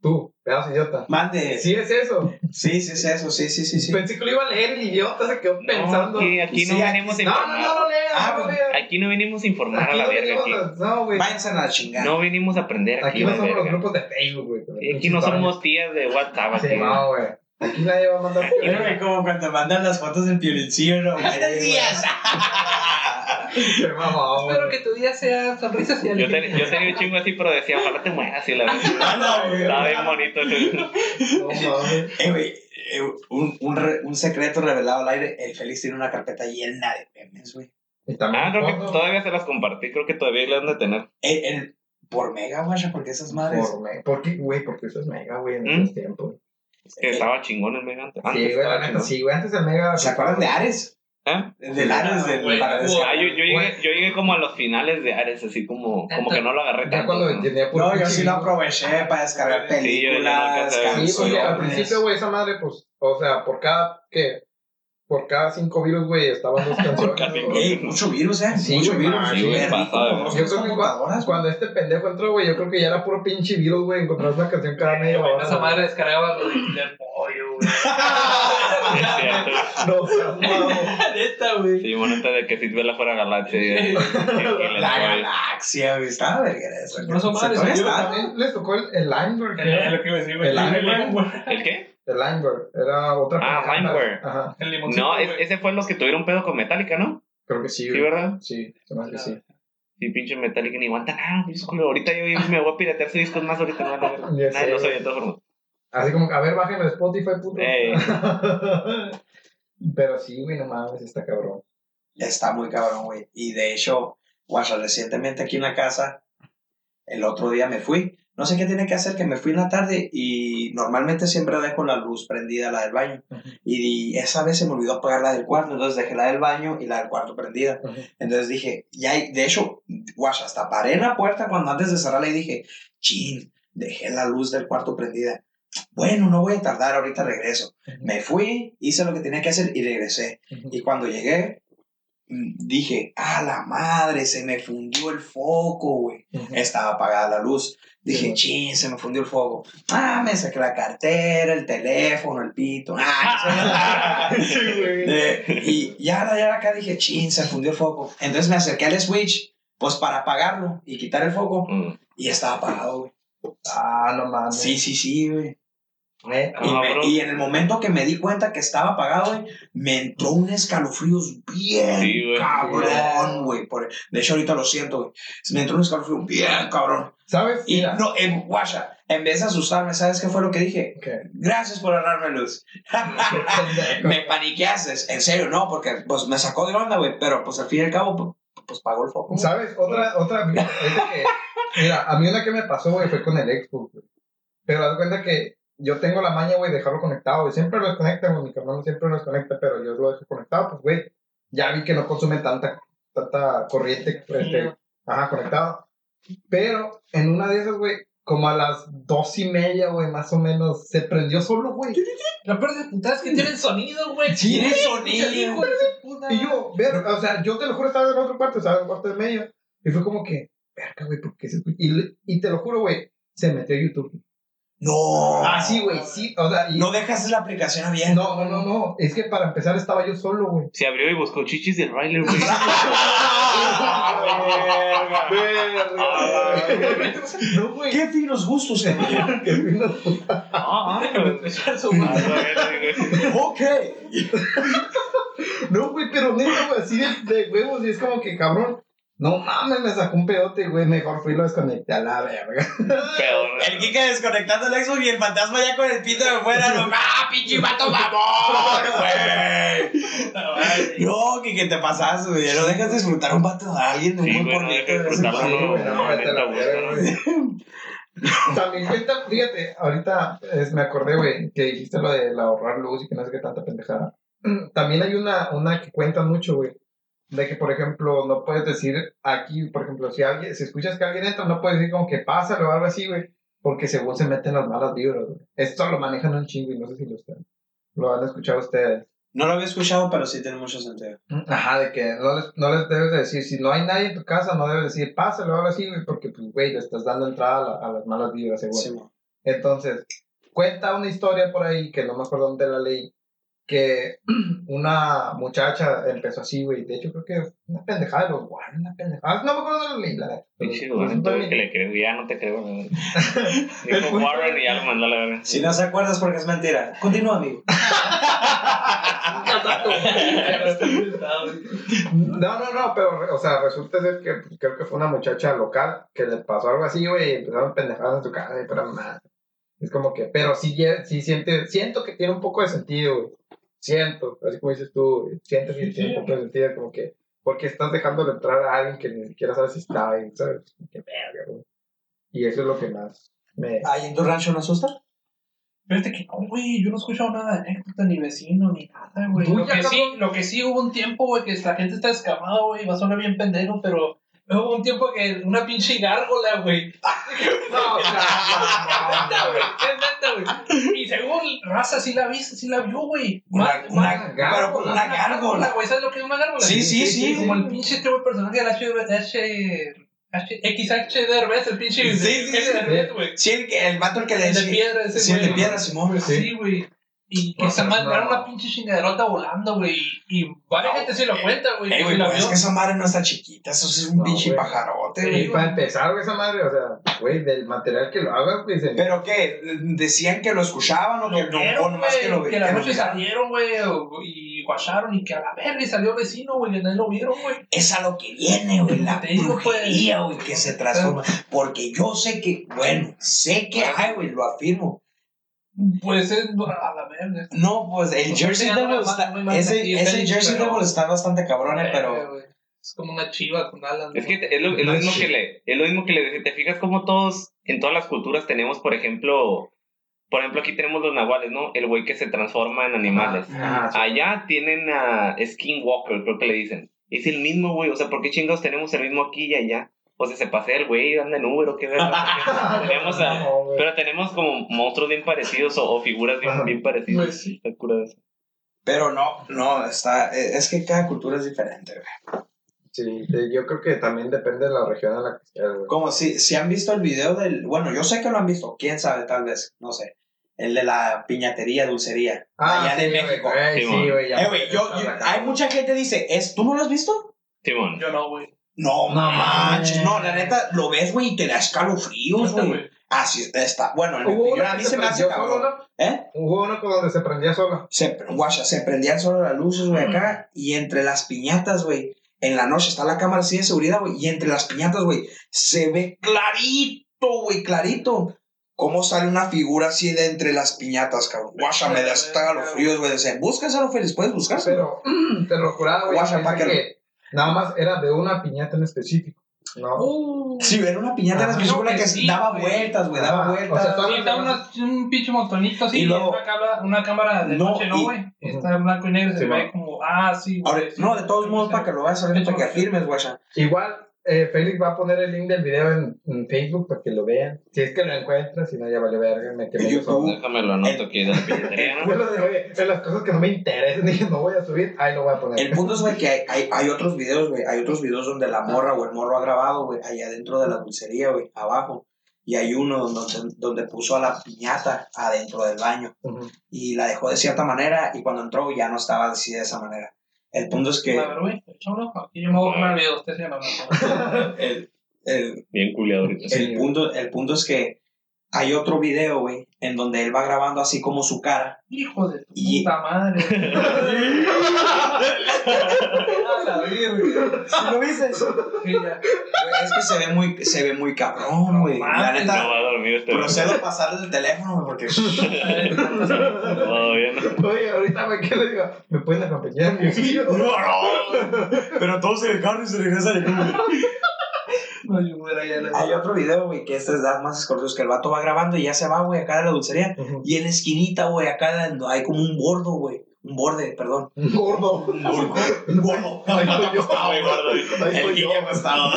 tú, pedazo de idiota. Mande. Sí es eso. Sí, sí, es eso. Sí, sí, sí. sí. Pensé que lo iba a leer el idiota, se quedó pensando. No, aquí, aquí no Sí, venimos a No, no, informar. no lo leas, Ah, no lo pues, leas. Aquí no venimos a informar a Aquí la no verga. Aquí, venimos a- No, güey. Váyanse a la chingada. no venimos a aprender aquí, Aquí no somos los verga. grupos de Facebook, güey. los Aquí no somos tías de WhatsApp. baños. Sí, aquí. no, güey. Aquí nadie va a mandar. Y no que como cuando mandan las fotos del piolincillo, ¿no? Buenos días. Espero que tu día sea sonrisas y Yo, alegría. ten- yo tenía un chingo así, pero decía, ojalá te mueras. Y la verdad. Ah. Estaba bien bonito. No mames. Eh, güey, eh, un, un, re- un secreto revelado al aire. El Félix tiene una carpeta llena de memes, güey. Ah, creo que todavía se las compartí. Creo que todavía le han de tener. El, el- por mega, güey, porque esas madres. por me- ¿Por qué, güey? Porque eso es mega, güey, en ¿Mm? esos tiempos. Que estaba chingón el Mega antes. Sí, güey, sí, güey. Antes el mega. ¿Se acuerdan de Ares? ¿Ah? Del Ares, del Güey, para. Ah, yo, yo, llegué, yo llegué como a los finales de Ares, así como, como que no lo agarré Ya tanto. cuando ¿no? No, yo sí lo aproveché para descargar Sí, yo- yo películas. Sí, porque al canciones. principio, güey, esa madre, pues, o sea, por cada, ¿qué? Por cada cinco virus, güey, estaban dos canciones. Ey, mucho virus, eh. Sí, mucho virus. man, Sí, güey. Yo Son creo que cuando, cuando este pendejo entró, güey, yo creo que ya era puro pinche virus, güey, encontrar una canción cada media Güey, hora. esa madre descargaba lo de Pollo, güey. Es cierto. No. Neta, güey. Sí, bueno, antes de que Sitbela fuera galaxia. y- La galaxia, güey. Estaba verguera eso. No son madres, les tocó el, el ¿qué? lo que iba a decir, güey. El. ¿El qué? El Limeware, era otra Ah. Limeware. Ajá, El limoncito, No, ese fue los que tuvieron pedo con Metallica, ¿no? creo que sí, Sí. ¿verdad? Sí, se me hace que sí. Sí, pinche Metallica ni aguanta nada, pinche culo. Ahorita yo me voy a piratear discos más ahorita, no van a ver. Ya De. Así como, a ver, bájenme el Spotify, puto. Ey. Pero sí, güey, no mames, está cabrón. Está muy cabrón, güey. Y de hecho, guacha, recientemente aquí en la casa, el otro día me fui. No sé qué tiene que hacer, que me fui en la tarde y normalmente siempre dejo la luz prendida, la del baño. Y esa vez se me olvidó apagar la del cuarto, entonces dejé la del baño y la del cuarto prendida. Entonces dije, ya, de hecho, guacha, hasta paré en la puerta cuando antes de cerrarla y dije, chin, dejé la luz del cuarto prendida. Bueno, no voy a tardar, ahorita regreso. Me fui, hice lo que tenía que hacer y regresé. Ujú. Y cuando llegué, mm, dije, a la madre, se me fundió el foco, güey. Ujú. Estaba apagada la luz. Dije, Sí. chin, se me fundió el foco. Ah, me saqué la cartera, el teléfono, el pito. Ah, Sí, güey. y ya, ya acá dije, chin, se fundió el foco. Entonces me acerqué al switch, pues para apagarlo y quitar el foco. Mm. Y estaba apagado, güey. Ah, no mames. Sí, sí, sí, güey. Eh, Y, me- y en el momento que me di cuenta que estaba apagado, güey, me entró un escalofríos bien Sí, güey. cabrón, güey. Por- De hecho, ahorita lo siento, güey. Me entró un escalofrío bien cabrón. ¿Sabes? Y Mira. no, en guasha, en vez de asustarme, ¿sabes qué fue lo que dije? ¿Qué? Gracias por agarrarme luz. Me paniqueaste. En serio, no, porque pues me sacó de onda, güey. Pero pues al fin y al cabo, pues, pagó el foco. ¿Sabes? Otra, otra, que, mira, a mí una que me pasó, güey, fue con el Xbox, güey. Pero haz cuenta que yo tengo la maña, güey, de dejarlo conectado, güey. Siempre lo desconecta, güey, mi carnal siempre lo desconecta, pero yo lo dejo conectado, pues, güey, ya vi que no consume tanta, tanta corriente, este, ajá, conectado. Pero en una de esas, güey, como a las dos y media, güey, más o menos, se prendió solo, güey. Lo peor de putas es que tienen sonido, güey. Tiene Sí, sonido. su puta Y yo, ver, o sea, yo te lo juro, estaba en otro cuarto, estaba en el cuarto de medio. Y fue como que, verga, güey, ¿por qué se escucha? Y, y te lo juro, güey, se metió a YouTube. No. Ah, sí, güey, sí, o sea, y, No dejas la aplicación abierta. no, no, no, no, es que para empezar estaba yo solo, güey. Se abrió y buscó chichis del Riley, güey. No, güey. Qué finos gustos tenía. Qué fino. Ah, Su madre. ok. No, güey, pero neta, güey, así de, de huevos, y es como que, cabrón, no mames, me sacó un pedote, güey, mejor fui y lo desconecté a la verga. Peor. El Kike desconectando el Xbox y el fantasma ya con el pito de fuera. No, ¡Ah, pinche vato mamón, güey! No, Kike, te pasas, güey. No dejas de disfrutar un vato de alguien de un Sí, buen güey, no porrito. dejes de de vez en disfrutarlo, cuando. no. güey, no, vete a la neta, verga, güey. También, ahorita, fíjate, ahorita es- me acordé, güey, que dijiste lo de la ahorrar luz y que no sé qué tanta pendejada. También hay una, una que cuentan mucho, güey. De que, por ejemplo, no puedes decir aquí, por ejemplo, si alguien, si escuchas que alguien entra, no puedes decir como que pásalo o algo así, güey. Porque según se meten las malas vibras, güey. Esto lo manejan un chingo y no sé si lo, están, lo han escuchado ustedes. No lo había escuchado, pero sí tiene mucho sentido. Ajá, de que no les, no les debes de decir, si no hay nadie en tu casa, no debes decir, pásalo ahora sí, güey, porque, pues, güey, le estás dando entrada a, la- a las malas vibras, seguro. Sí. Entonces, cuenta una historia por ahí, que no me acuerdo dónde la leí, que una muchacha empezó así, güey, de hecho creo que una pendejada de los Warren, una pendejada, no me acuerdo la leí, la neta. Pinche Warren, todo que le creo, ya no te creo. Dijo Warren y ya lo mandó a la verga. Si no se acuerdas porque es mentira. Continúa, amigo. No, no, no, pero, o sea, resulta ser que creo que fue una muchacha local que le pasó algo así, güey, y empezaron pendejadas en su casa, y pero más. Es como que, pero sí, sí siente, siento que tiene un poco de sentido, güey. Siento, así como dices tú, güey, siento que tiene un poco de sentido, como que, porque estás dejando entrar a alguien que ni siquiera sabes si está ahí, ¿sabes? Qué verga, güey. Y eso es lo que más me... ¿Ahí en tu rancho no asusta? Fíjate que no, güey, yo no he escuchado nada de anécdota, ni vecino, ni nada, güey. Lo que, sí, lo que sí hubo un tiempo, güey, que la gente está escamada, güey, va a sonar bien pendejo, pero hubo un tiempo que una pinche gárgola, güey. No, Es neta, güey, no, es neta, güey. Y según raza, sí la viste, sí la vio, güey. Una, una, pero como una gárgola. güey, ¿sabes lo que es una gárgola? Sí, sí, sí. Como el pinche este güey personaje del H, XH Derbez, el pinche Sí, sí, sí. Güey. Sí, el, que- el vato el que le El de decía. piedra ese, Sí, el de piedra, Simón. Sí, güey. Y que O se sea, mandaron no. una pinche chingaderota volando, güey. Y varias gente sí lo cuenta, güey. Ey, que güey, pues es que esa madre no está chiquita, eso es un No, pinche güey. pajarote, güey. Y para empezar, güey, esa madre, o sea, güey, del material que lo hagas, güey, se... ¿Pero qué? ¿Decían que lo escuchaban o que Lo no? vieron, O nomás que lo güey, que la que noche salieron, güey, y guacharon y que a la verga y salió vecino, güey, que nadie lo vieron, güey. Es a lo que viene, güey, la pues. brujería, güey, que se transforma. Porque yo sé que, bueno, sé que hay, güey, lo afirmo. Pues es a la verga. No, pues el Jersey Devil no, está, ese, ese Jersey pero- Devil está bastante cabrón, eh, pero. Es como una chiva con alas. Es que es lo, es lo mismo que le, es lo mismo que le decía, te fijas como todos, en todas las culturas tenemos, por ejemplo, por ejemplo aquí tenemos los nahuales, ¿no? El güey que se transforma en animales. Ah, sí. Allá tienen a Skinwalker, creo que le dicen. Es el mismo, güey, o sea, ¿por qué chingados tenemos el mismo aquí y allá? O sea, se pasea el güey, anda en Uber o qué verga. tenemos a, No, pero tenemos como monstruos bien parecidos o, o figuras bien, bien parecidas. Pues sí. Está curado eso. Pero no, no, está, eh, es que cada cultura es diferente, güey. Sí, eh, yo creo que también depende de la región en la que estés, güey. Como si, si han visto el video del, bueno, yo sé que lo han visto, quién sabe, tal vez, no sé. El de la piñatería, dulcería, allá sí, de México. güey, Sí, güey. ya. Eh, güey, yo, yo- hay mucha gente que dice, ¿es, ¿tú no lo has visto? Simón. Yo no, güey. No, No manches, no, la neta, lo ves, güey, y te da escalofríos, güey. Así está, bueno, en mi a mí se se me hace solo, cabrón. ¿Eh? Uno con donde se prendía sola. Se, guacha, se prendían solo las luces, güey, acá, y entre las piñatas, güey, en la noche está la cámara así de seguridad, güey, y entre las piñatas, güey, se ve clarito, güey, clarito. Cómo sale una figura así de entre las piñatas, cabrón. Guacha, me da hasta los fríos, güey. Dice, búscaselo, Félix, puedes buscárselo. Pero, te lo juraba, güey. Guacha, pa' que nada más era de una piñata en específico. No. Uh, Sí, era una piñata en Ajá. específico que sí, daba güey. vueltas, güey, daba vueltas. O sea, Sí, está una- un pinche montonito así, Y y luego- una, cámara, una cámara de No, noche, ¿no, y- güey? Está en blanco y negro, se ve como, ah, sí, güey. Ahora, no, de todos sí, modos, sí. para que lo veas ahorita, Hecho, para que sí. firmes, guacha. Igual, eh, Félix va a poner el link del video en, en Facebook para que lo vean. Si es que lo encuentras, si no, ya vale verga. Me quemé YouTube. Déjame lo anoto aquí de las cosas que no me interesan, dije, no voy a subir, ahí lo voy a poner. El punto es, güey, que hay, hay, hay otros videos, güey. Hay otros videos donde la morra o el morro ha grabado, güey, allá dentro de la dulcería, güey, abajo. Y hay uno donde, donde puso a la piñata adentro del baño. Y la dejó de cierta manera y cuando entró ya no estaba así de esa manera. El punto es que A ver, güey, échamelo. Aquí yo me voy a poner el video, usted se llama. el, el, Bien culiado ahorita. Sí. el, punto, el punto es que hay otro video, güey, en donde él va grabando así como su cara. Hijo de tu Y- puta madre. A la. ¿Sí lo viste? Sí, ya. Güey, es que se ve muy, se ve muy cabrón, güey. La mames, neta, No va a dormir este procedo a pasarle el teléfono, güey, porque... No. Oye, ahorita me quedo y digo, ¿me pueden acompañar? mi tío? Pero todos se dejaron y se regresan. Hay otro video, güey, que este es das más escorpios que el vato va grabando y ya se va, güey, acá de la dulcería. Ujú. Y en la esquinita, güey, acá hay como un bordo, güey. Un borde, perdón. Un gordo. Un gordo. Un gordo. Gordo. El niño acostado.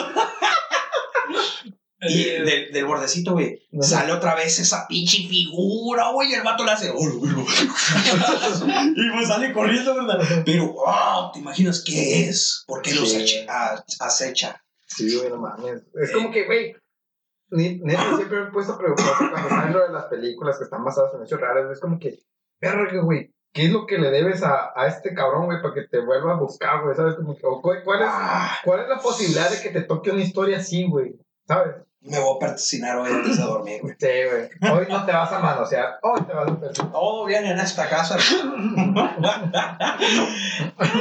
Y del, del bordecito, güey, sale otra vez esa pinche figura, güey, y el vato le hace. "Oh, güey". y pues sale corriendo, ¿verdad? Pero, wow, ¿te imaginas qué es? ¿Por qué los Sí. ache- a- acecha? Sí, güey, no mames. Es como que, güey, neta, siempre me he puesto a preguntarse cuando salen lo de las películas que están basadas en hechos raros. Es como que, verga, güey, ¿qué es lo que le debes a, a este cabrón, güey, para que te vuelva a buscar, güey? ¿Sabes? Como que, o cu- ¿cuál, es, Ah, ¿Cuál es la posibilidad de que te toque una historia así, güey? ¿Sabes? Me voy a persinar hoy antes de dormir, güey. Sí, güey. Hoy no te vas a manosear, hoy te vas a persignar. Todo bien en esta casa.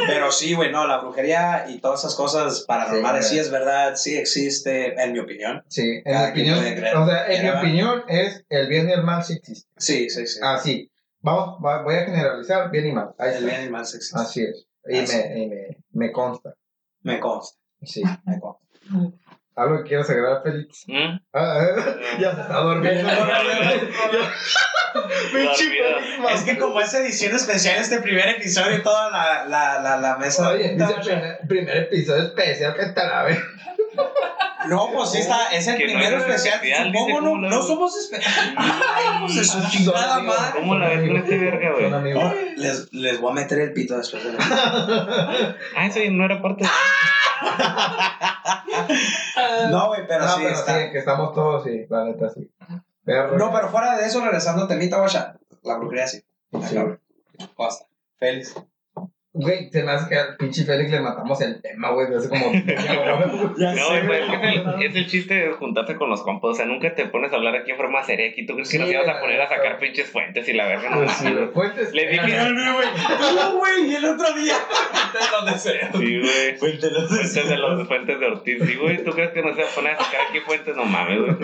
Pero sí, güey, no, la brujería y todas esas cosas paranormales Sí, sí, es verdad, sí existe, en mi opinión. Sí, en mi opinión, o sea, en mi opinión es el bien y el mal sí existe. Sí, sí, sí. Así. Vamos, va- voy a generalizar bien y mal. Ahí el bien y mal sí existe. Así es. Y, Así. me, y me, me consta. Me consta, Sí. me consta. ¿Algo que quieras agregar, Félix? ¿Mm? Ah, ya se está durmiendo. Es que como es edición especial este primer episodio y toda la, la, la, la mesa. Oye, dice primer, primer episodio especial que estará, güey. No, pues sí está, es el no es especial. especial, Supongo no, ¿cómo no somos especiales. Pues es su chingada madre. ¿Cómo la ves con este verga, güey? les, les voy a meter el pito después de la... Ah, eso no era parte de... No, güey, pero no, sí pero está. sí, que estamos todos, sí, la neta, sí. No, pero fuera de eso, regresando a temita, guacha. La brujería sí. Sí. Acá, Basta. Félix. Güey, se me hace que al pinche Félix le matamos el tema, güey, hace como güey. Ya No, sé, güey, güey. es el, es el chiste de juntarse con los compas. O sea, nunca te pones a hablar aquí en forma seria. Aquí tú crees que Sí, nos ibas a poner a sacar pinches fuentes y la verga. No, Pues sí, güey. Fuentes. Le dije- Era- No, güey, y el otro día. donde sea. Sí, güey. Fuente los Fuentes de los fuentes de Ortiz. Sí, güey, ¿tú crees que nos iba a poner a sacar aquí fuentes? No mames, güey.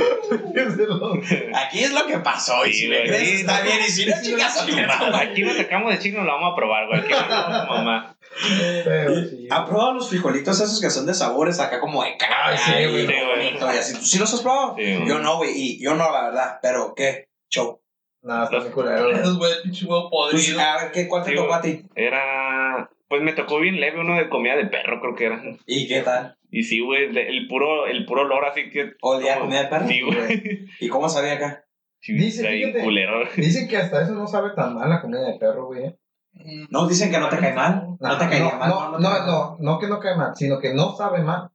Aquí es lo que pasó. Y Sí, si le güey. crees, está bien. Y si no, chingas a tu madre. Aquí nos sacamos de chino, lo vamos a probar, güey. Aquí nos vamos a mamá. Pero sí. ¿Han probado los frijolitos esos que son de sabores acá como de? Ay, sí, güey. y Sí, güey. bonito y así? ¿Tú sí los has probado? Sí. Yo no, güey. Y yo no, la verdad. Pero, ¿qué? Show. Nada, está muy culero, güey. Esos güey, pinche huevo Pues, podrido. a ver, ¿qué, ¿cuál te Sí, tocó a ti? Era. Pues me tocó bien leve uno de comida de perro, creo que era. ¿Y qué tal? Y sí, güey, el puro, el puro olor así que. ¿Olía comida de perro? Sí, güey. ¿Y cómo sabía acá? Dice, fíjate. Dicen que hasta eso no sabe tan mal la comida de perro, güey. No, dicen que no te cae mal. No te caería no, mal. No, no, no, no que no cae mal, sino que no sabe mal.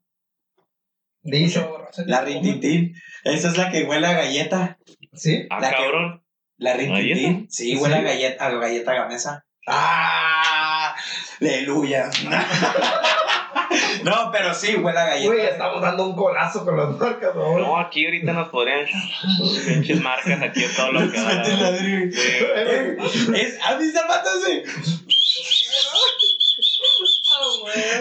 Dice, La rintintín. Esa es la que huele a galleta. ¿sí? Ah, La que- cabrón. La rintintín. ¿Galleta? Sí, huele a galleta, a galleta gamesa. ¡Ah! ¡Aleluya! no, pero sí, huele a galleta. Güey, estamos dando un colazo con las marcas, ¿no? No, aquí ahorita nos podrían. Pinches marcas aquí en todo lo que da. Eh, Es, ¿Has visto el vato?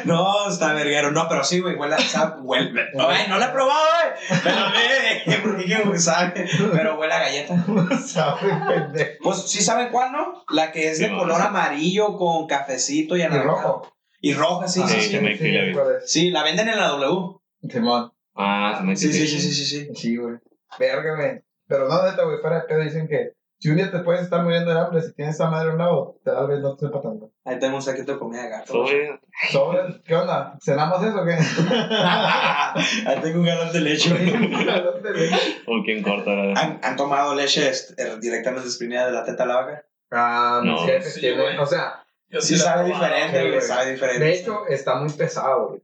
No, está verguero. No, pero sí, güey, huele a... sabe- Huele, Ay, no la he probado, güey. Pero ve, porque sabe. Pero huele a galleta. Sabe, pendejo. Pues sí saben cuál, ¿no? La que es de color amarillo con cafecito y Y anaranjado. rojo. Y roja, sí, Ah, sí, sí, sí. sí, me- sí la. Sí, la venden en la W. Simón. Ah, se me Sí, sí, sí, sí, sí, sí. Sí, güey. Verga, güey. Pero no, neta, güey, fuera de pedo dicen que si un día te puedes estar muriendo de hambre, si tienes esa madre a un lado, tal vez no te sepa tanto. Ahí tengo un saquito de comida de gato. Sobre. ¿Sobre? ¿Qué onda? ¿Cenamos eso o qué? Ahí tengo un galón de leche. ¿Por quién corta? la- ¿Han, han tomado leche este, directamente exprimida de la teta de la vaca? Ah, No, sí, tienen, o sea, Yo Sí, sabe probado. diferente, güey, sabe diferente. de hecho, está muy pesado, güey.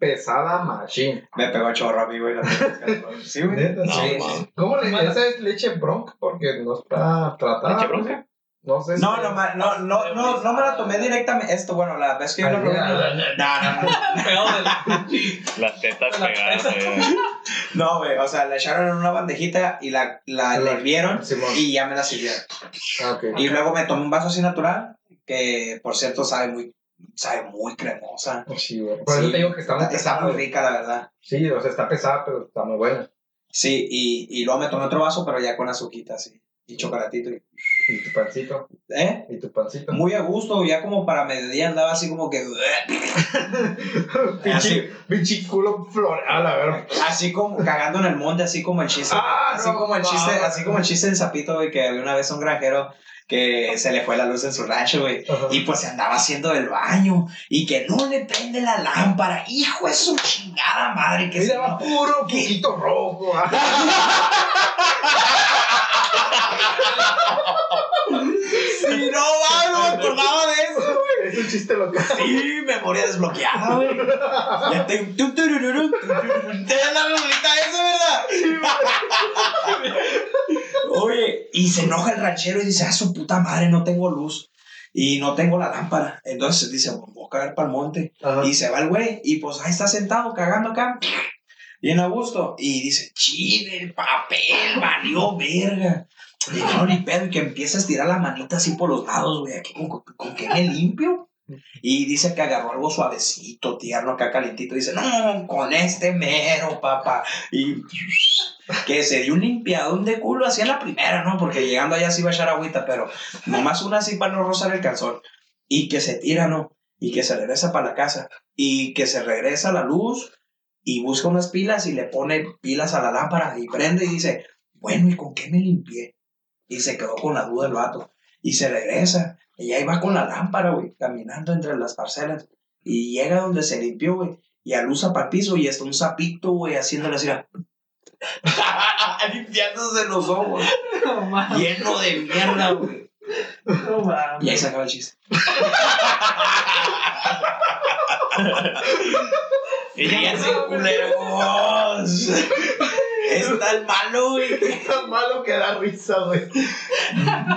Pesada machine. Me pegó chorro a mí, güey. Sí, güey. No, sí. man. ¿Cómo le. Esa es leche bronca porque no está tratada. ¿Leche ¿no? bronca? No sé. No, si- no, ma- no, no, no, no me la tomé directamente. Esto, bueno, la vez que yo la Ay, probé. No, no, no. Las tetas pegadas. No, güey, o sea, la echaron en una bandejita y la, la, La- hirvieron y ya me la sirvieron. Ah. Y luego me tomé un vaso así natural, que por cierto sabe muy, sabe muy cremosa. Sí, güey. Por eso Sí, te digo que está muy Está, está muy rica, la verdad. Sí, o sea, está pesada, pero está muy buena. Sí, y, y luego me tomé otro vaso, pero ya con azuquita, así. Y chocolatito. Y, Y tu pancito. ¿Eh? Y tu pancito. Muy a gusto, ya como para mediodía andaba así como que... Pinche, culo floral, a ver. Así como cagando en el monte, así como el chiste. Ah, así no como el chiste, así como el chiste del sapito, güey, que había una vez un granjero que se le fue la luz en su rancho, güey. Ajá. Y pues se andaba haciendo el baño y que no le prende la lámpara. Hijo de su chingada madre, que se Mira, va puro poquito rojo. Sí, no, va, no me acordaba de eso. Es un chiste local. Sí, memoria desbloqueada, güey. Ya tengo. Te da la rolita esa, ¿verdad? Oye, y se enoja el ranchero y dice: Ah, su puta madre, no tengo luz. Y no tengo la lámpara. Entonces dice: Voy a cagar para el monte. Ajá. Y se va el güey, y pues ahí está sentado cagando acá, bien a gusto. Y dice, chile, el papel valió verga. Y no, ni pedo, y que empieza a estirar la manita así por los lados, güey, aquí con, con, con qué me limpio. Y dice que agarró algo suavecito, tierno, acá calentito. Dice, no, con este mero, papá. Y que se dio un limpiadón de culo así en la primera, ¿no? Porque llegando allá sí iba a echar agüita, pero nomás una así para no rozar el calzón. Y que se tira, ¿no? Y que se regresa para la casa. Y que se regresa a la luz y busca unas pilas y le pone pilas a la lámpara y prende y dice, bueno, ¿y con qué me limpié? Y se quedó con la duda el vato. Y se regresa. Y ahí va con la lámpara, güey, caminando entre las parcelas. Y llega donde se limpió, güey. Y alusa para el piso y está un sapito, güey, haciéndole así. Limpiándose los ojos. No. Lleno de mierda, güey. No. Y ahí se acaba el chiste. Y ya, Fíjense, culeros. Es tan malo, güey. Es tan malo que da risa, güey.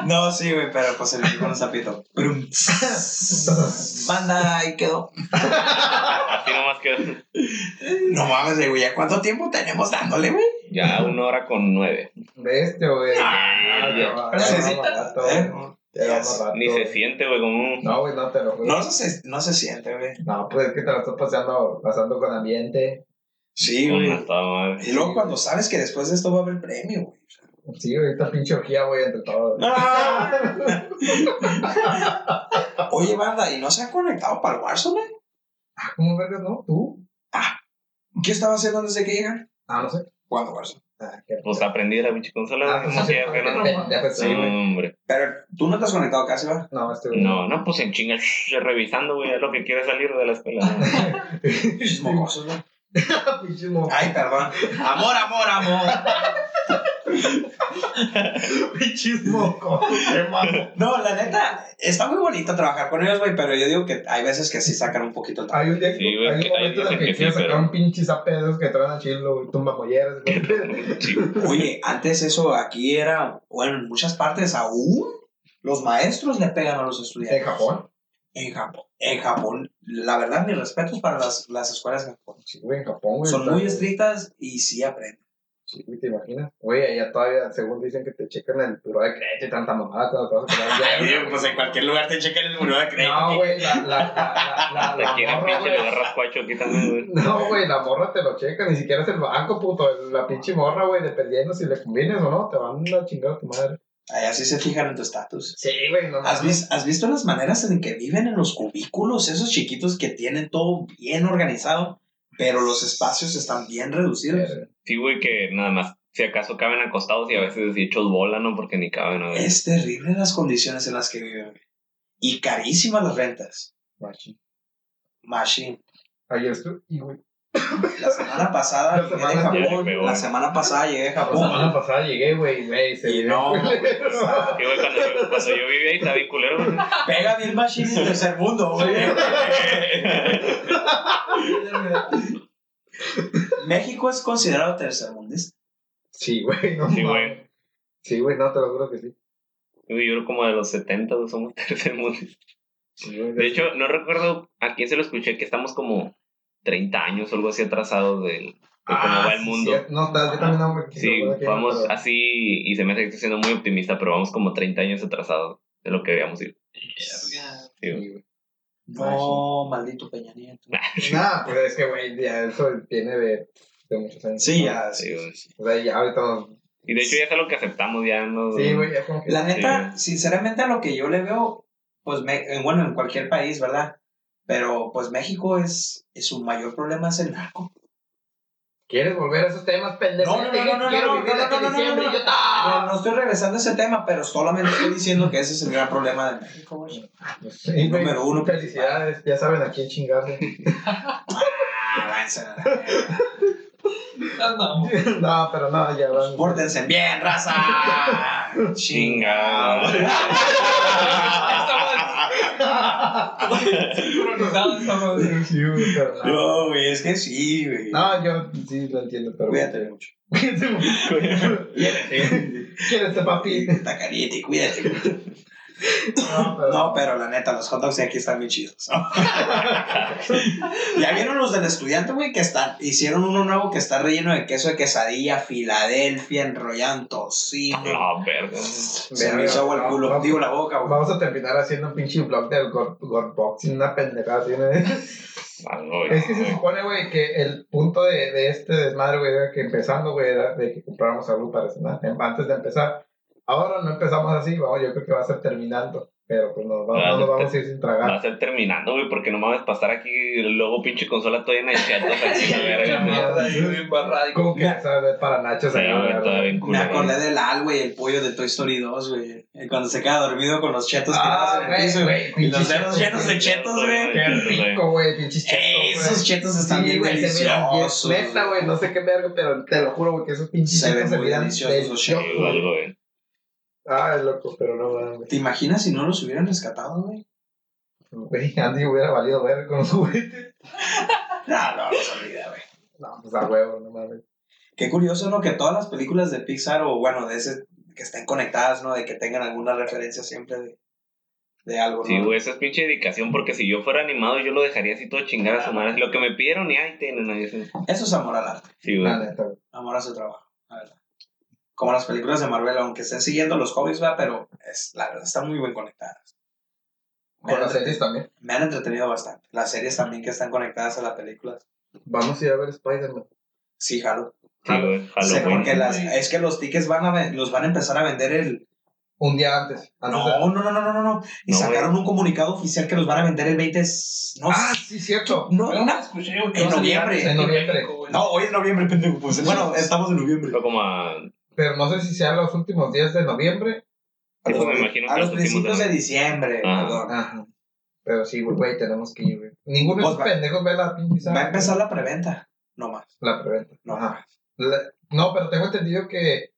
No, sí, güey, pero pues le limpió un sapito. Brum. Banda, ahí quedó. así nomás quedó. No mames, güey, ¿ya cuánto tiempo tenemos dándole, güey? Ya una hora con nueve. Bestia, güey. Ah, ya pero sienta- rato, ¿Eh? Yes. rato, Ni se siente, güey, como un... No, güey, no te lo juro. No se, no se siente, güey. No, pues es que te la estás paseando, pasando con ambiente. Sí, Como güey. Y luego cuando sabes que después de esto va a haber premio, güey. Sí, ahorita pinche orgía, güey, entre todos. Oye, banda, ¿y no se han conectado para el Warzone? Ah, ¿Cómo vergas, no? ¿Tú? ¿Qué estaba haciendo antes de que llegan? Ah, no sé. Jugando Warzone. Ah, Pues aprendí la pinche consola. Ah, como pues, te- ya pues, sí, hombre. Pero tú no te has conectado casi, ¿va? No, este güey. No, no, pues en chinga, shh, revisando, güey, es lo que quiere salir de la escuela. ¿no? Mocosos, güey. Ay, perdón. Amor, amor, amor. Pinches malo. No, la neta, está muy bonito trabajar con ellos, güey, pero yo digo que hay veces que sí sacan un poquito el. Hay un día Sí, güey, hay que- un hay momento en días el que que sí, quieres sacar pero- un pinche zape de esos que traen a chilo, güey, tumba molleras. Sí. Oye, antes eso aquí era, bueno, en muchas partes aún los maestros le pegan a los En estudiantes. Japón. En Japón. En Japón, la verdad, mis respetos para las, las escuelas de Japón. Sí, güey, en Japón, güey. Son muy estrictas y sí aprenden. Sí, güey, te imaginas. Güey, allá todavía, según dicen que te checan el puro de crédito y tanta mamada cuando te vas a quedar bien. pues en cualquier lugar te chequen el muro de No, güey, la, la, la, la, Te la, quieren morra, pinche güey. le agarras cuacho aquí también, güey. No, güey, la morra te lo checa, ni siquiera es el banco, puto. La pinche morra, güey, dependiendo si le convienes o no, te van a chingar a tu madre. Allá sí se fijan en tu estatus. Sí, güey, no ¿Has, vis- ¿Has visto las maneras en que viven en los cubículos? Esos chiquitos que tienen todo bien organizado, pero los espacios están bien reducidos. Sí, güey, que nada más, si acaso caben acostados y a veces hechos bola, ¿no? Porque ni caben, ¿no? Es terrible las condiciones en las que viven. Y carísimas las rentas. Machi. Machine. Ayer estuve, y güey. La semana pasada La llegué de semana- le Japón. La semana pasada llegué de La Japón. semana pasada llegué, güey, Y no, güey, cuando yo, cuando yo vivía ahí estaba bien culero, güey. Pega bien Machine en tercer mundo, güey. México es considerado tercermundista. Sí, güey, no Sí, güey. Sí, güey, no, te lo juro que sí. Yo creo como de los 70 güey, somos tercer mundo. De hecho, no recuerdo a quién se lo escuché que estamos como 30 años o algo así atrasados del, de cómo Ah, va el mundo. sí, no, tal- yo también no Sí, no vamos pero- así y se me hace que estoy siendo muy optimista, pero vamos como 30 años atrasados de lo que habíamos ido. Sí. No, maldito Peña Nieto. Nah, pues es que, güey, ya eso viene de, de muchos años. Sí, ya, Sí. O sea, ya ahorita. Y de hecho ya es algo que aceptamos ya, ¿no? Sí, güey, ya como que... La neta, sinceramente, a lo que yo le veo, pues, me, bueno, en cualquier país, ¿verdad? Pero, pues, México es, es su mayor problema es el narco. ¿Quieres volver a esos temas, pendejo? No, no, no, no, no, no, no, no, no, no, ¡Ah! estoy regresando a ese tema, pero solamente estoy diciendo que ese es el gran problema de México, güey. Güey, Número uno. Felicidades, ya saben a quién chingarse. Ah, váyanse a la- No, no, pero no, ya van. Pórtense bien, raza. Chinga. no. Güey, es que sí, güey. No, yo sí lo entiendo, pero... Cuídate mucho. Quédate, papi. Está caliente, cuídate mucho. No, pero... No, pero la neta, los hot dogs de aquí están bien chidos. ¿no? ya vieron los del estudiante, güey, que están, hicieron uno nuevo que está relleno de queso de quesadilla, Filadelfia, enrollado en tocino. No, verga. Se me hizo agua el culo, digo la boca, güey. Vamos a terminar haciendo un pinche vlog del God, God Boxing, una pendejada. Es que se supone, güey, que el punto de, de este desmadre, güey, era que empezando, güey, era de que compráramos algo para cenar, antes de empezar. Ahora no empezamos así, vamos, yo creo que va a ser terminando. Pero pues no, vamos, Ah, no nos vamos a ir sin Va tragar. a ser terminando, güey, porque no mames pasar aquí y luego pinche consola toda llena de chatos aquí, la verga. güey. Mierda, ahí bien barrada y Como que sabe para todavía bien Me acordé del Al, güey, el pollo de Toy Story 2, güey. Eh, Cuando se queda dormido con los chetos Ah, tirados en el güey, piso, güey, Y los dedos chetos, llenos de chetos, güey. Qué rico, güey, pinches chetos, esos chetos están bien se deliciosos. Neta, güey, no sé qué verga, pero te lo juro, güey, que esos pinches Se chetos se miran deliciosos güey. Ah, es loco, pero no mames. ¿Te imaginas si no los hubieran rescatado, güey? Güey, Andy hubiera valido ver con los juguetes. No, no, los olvida, güey. No, pues a huevo, no mames. Qué curioso, ¿no? Que todas las películas de Pixar, o bueno, de ese, que estén conectadas, ¿no? De que tengan alguna referencia siempre de, de algo, ¿no? Sí, güey, eso es pinche dedicación, porque si yo fuera animado, yo lo dejaría así todo chingar a su madre. Lo que me pidieron y ahí tienen, ahí. Eso es amor al arte, Sí, güey. amor a su trabajo, la verdad. Como las películas de Marvel, aunque estén siguiendo los hobbies, va, pero es, la verdad están muy bien conectadas. Me Con las series también. me han entretenido bastante. Las series también que están conectadas a las películas. Vamos a ir a ver Spider-Man. Sí, jalo. Halloween. porque las, es que los tickets van a, los van a empezar a vender el... Un día antes. antes No, de- no, no, no, no, no, no. Y No, sacaron un comunicado oficial que los van a vender el 20... s- No, Ah, sí, cierto. no, no, no escuché, En noviembre, en. No, hoy es noviembre, pendejo. Pues bueno, estamos en noviembre. Fue como a. Pero no sé si sea los últimos días de noviembre. A Sí, pues me imagino a que los principios de de- diciembre, Ah. perdón. Ajá. Pero sí, güey, güey, tenemos que ir, güey. Ninguno de Pues esos va- pendejos ve la pinche Va a empezar la preventa. No más. La preventa. No Ajá. más. La- no, pero tengo entendido que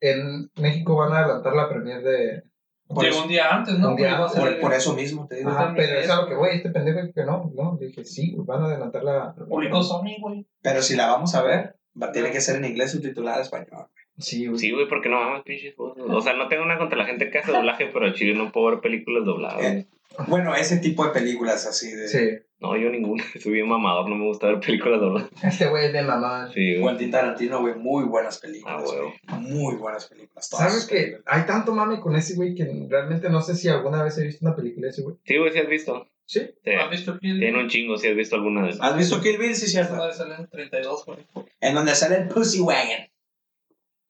en México van a adelantar la premier de. Por Llegó eso, un día antes, ¿no? Un día a por, eso mismo te digo. Ajá, pero es a lo que voy. Este pendejo que no, no. Dije, sí, güey, van a adelantar la. Publicó Sony, güey. Pero si la vamos a ver, va, tiene que ser en inglés subtitulada en español. Sí, güey. Sí, güey, porque no mames, pinches cosas. O sea, no tengo nada contra la gente que hace doblaje, pero al chile no puedo ver películas dobladas. Eh, Bueno, ese tipo de películas así de Sí. No, yo ninguna. Soy bien mamador, no me gusta ver películas dobladas. Este güey es de mamá. Sí, güey. Quentin Tarantino, güey, muy buenas películas. Ah, güey. Muy buenas películas. todas ¿Sabes que hay tanto mame con ese güey que realmente no sé si alguna vez he visto una película de ese güey? Sí, güey, sí has visto. Sí. Sí. ¿Has visto Kill Tiene Bill? un chingo, si has visto alguna de esas. ¿Has visto Kill Bill? Sí, cierto. madre sale en 32, güey. En donde sale el Pussy Wagon.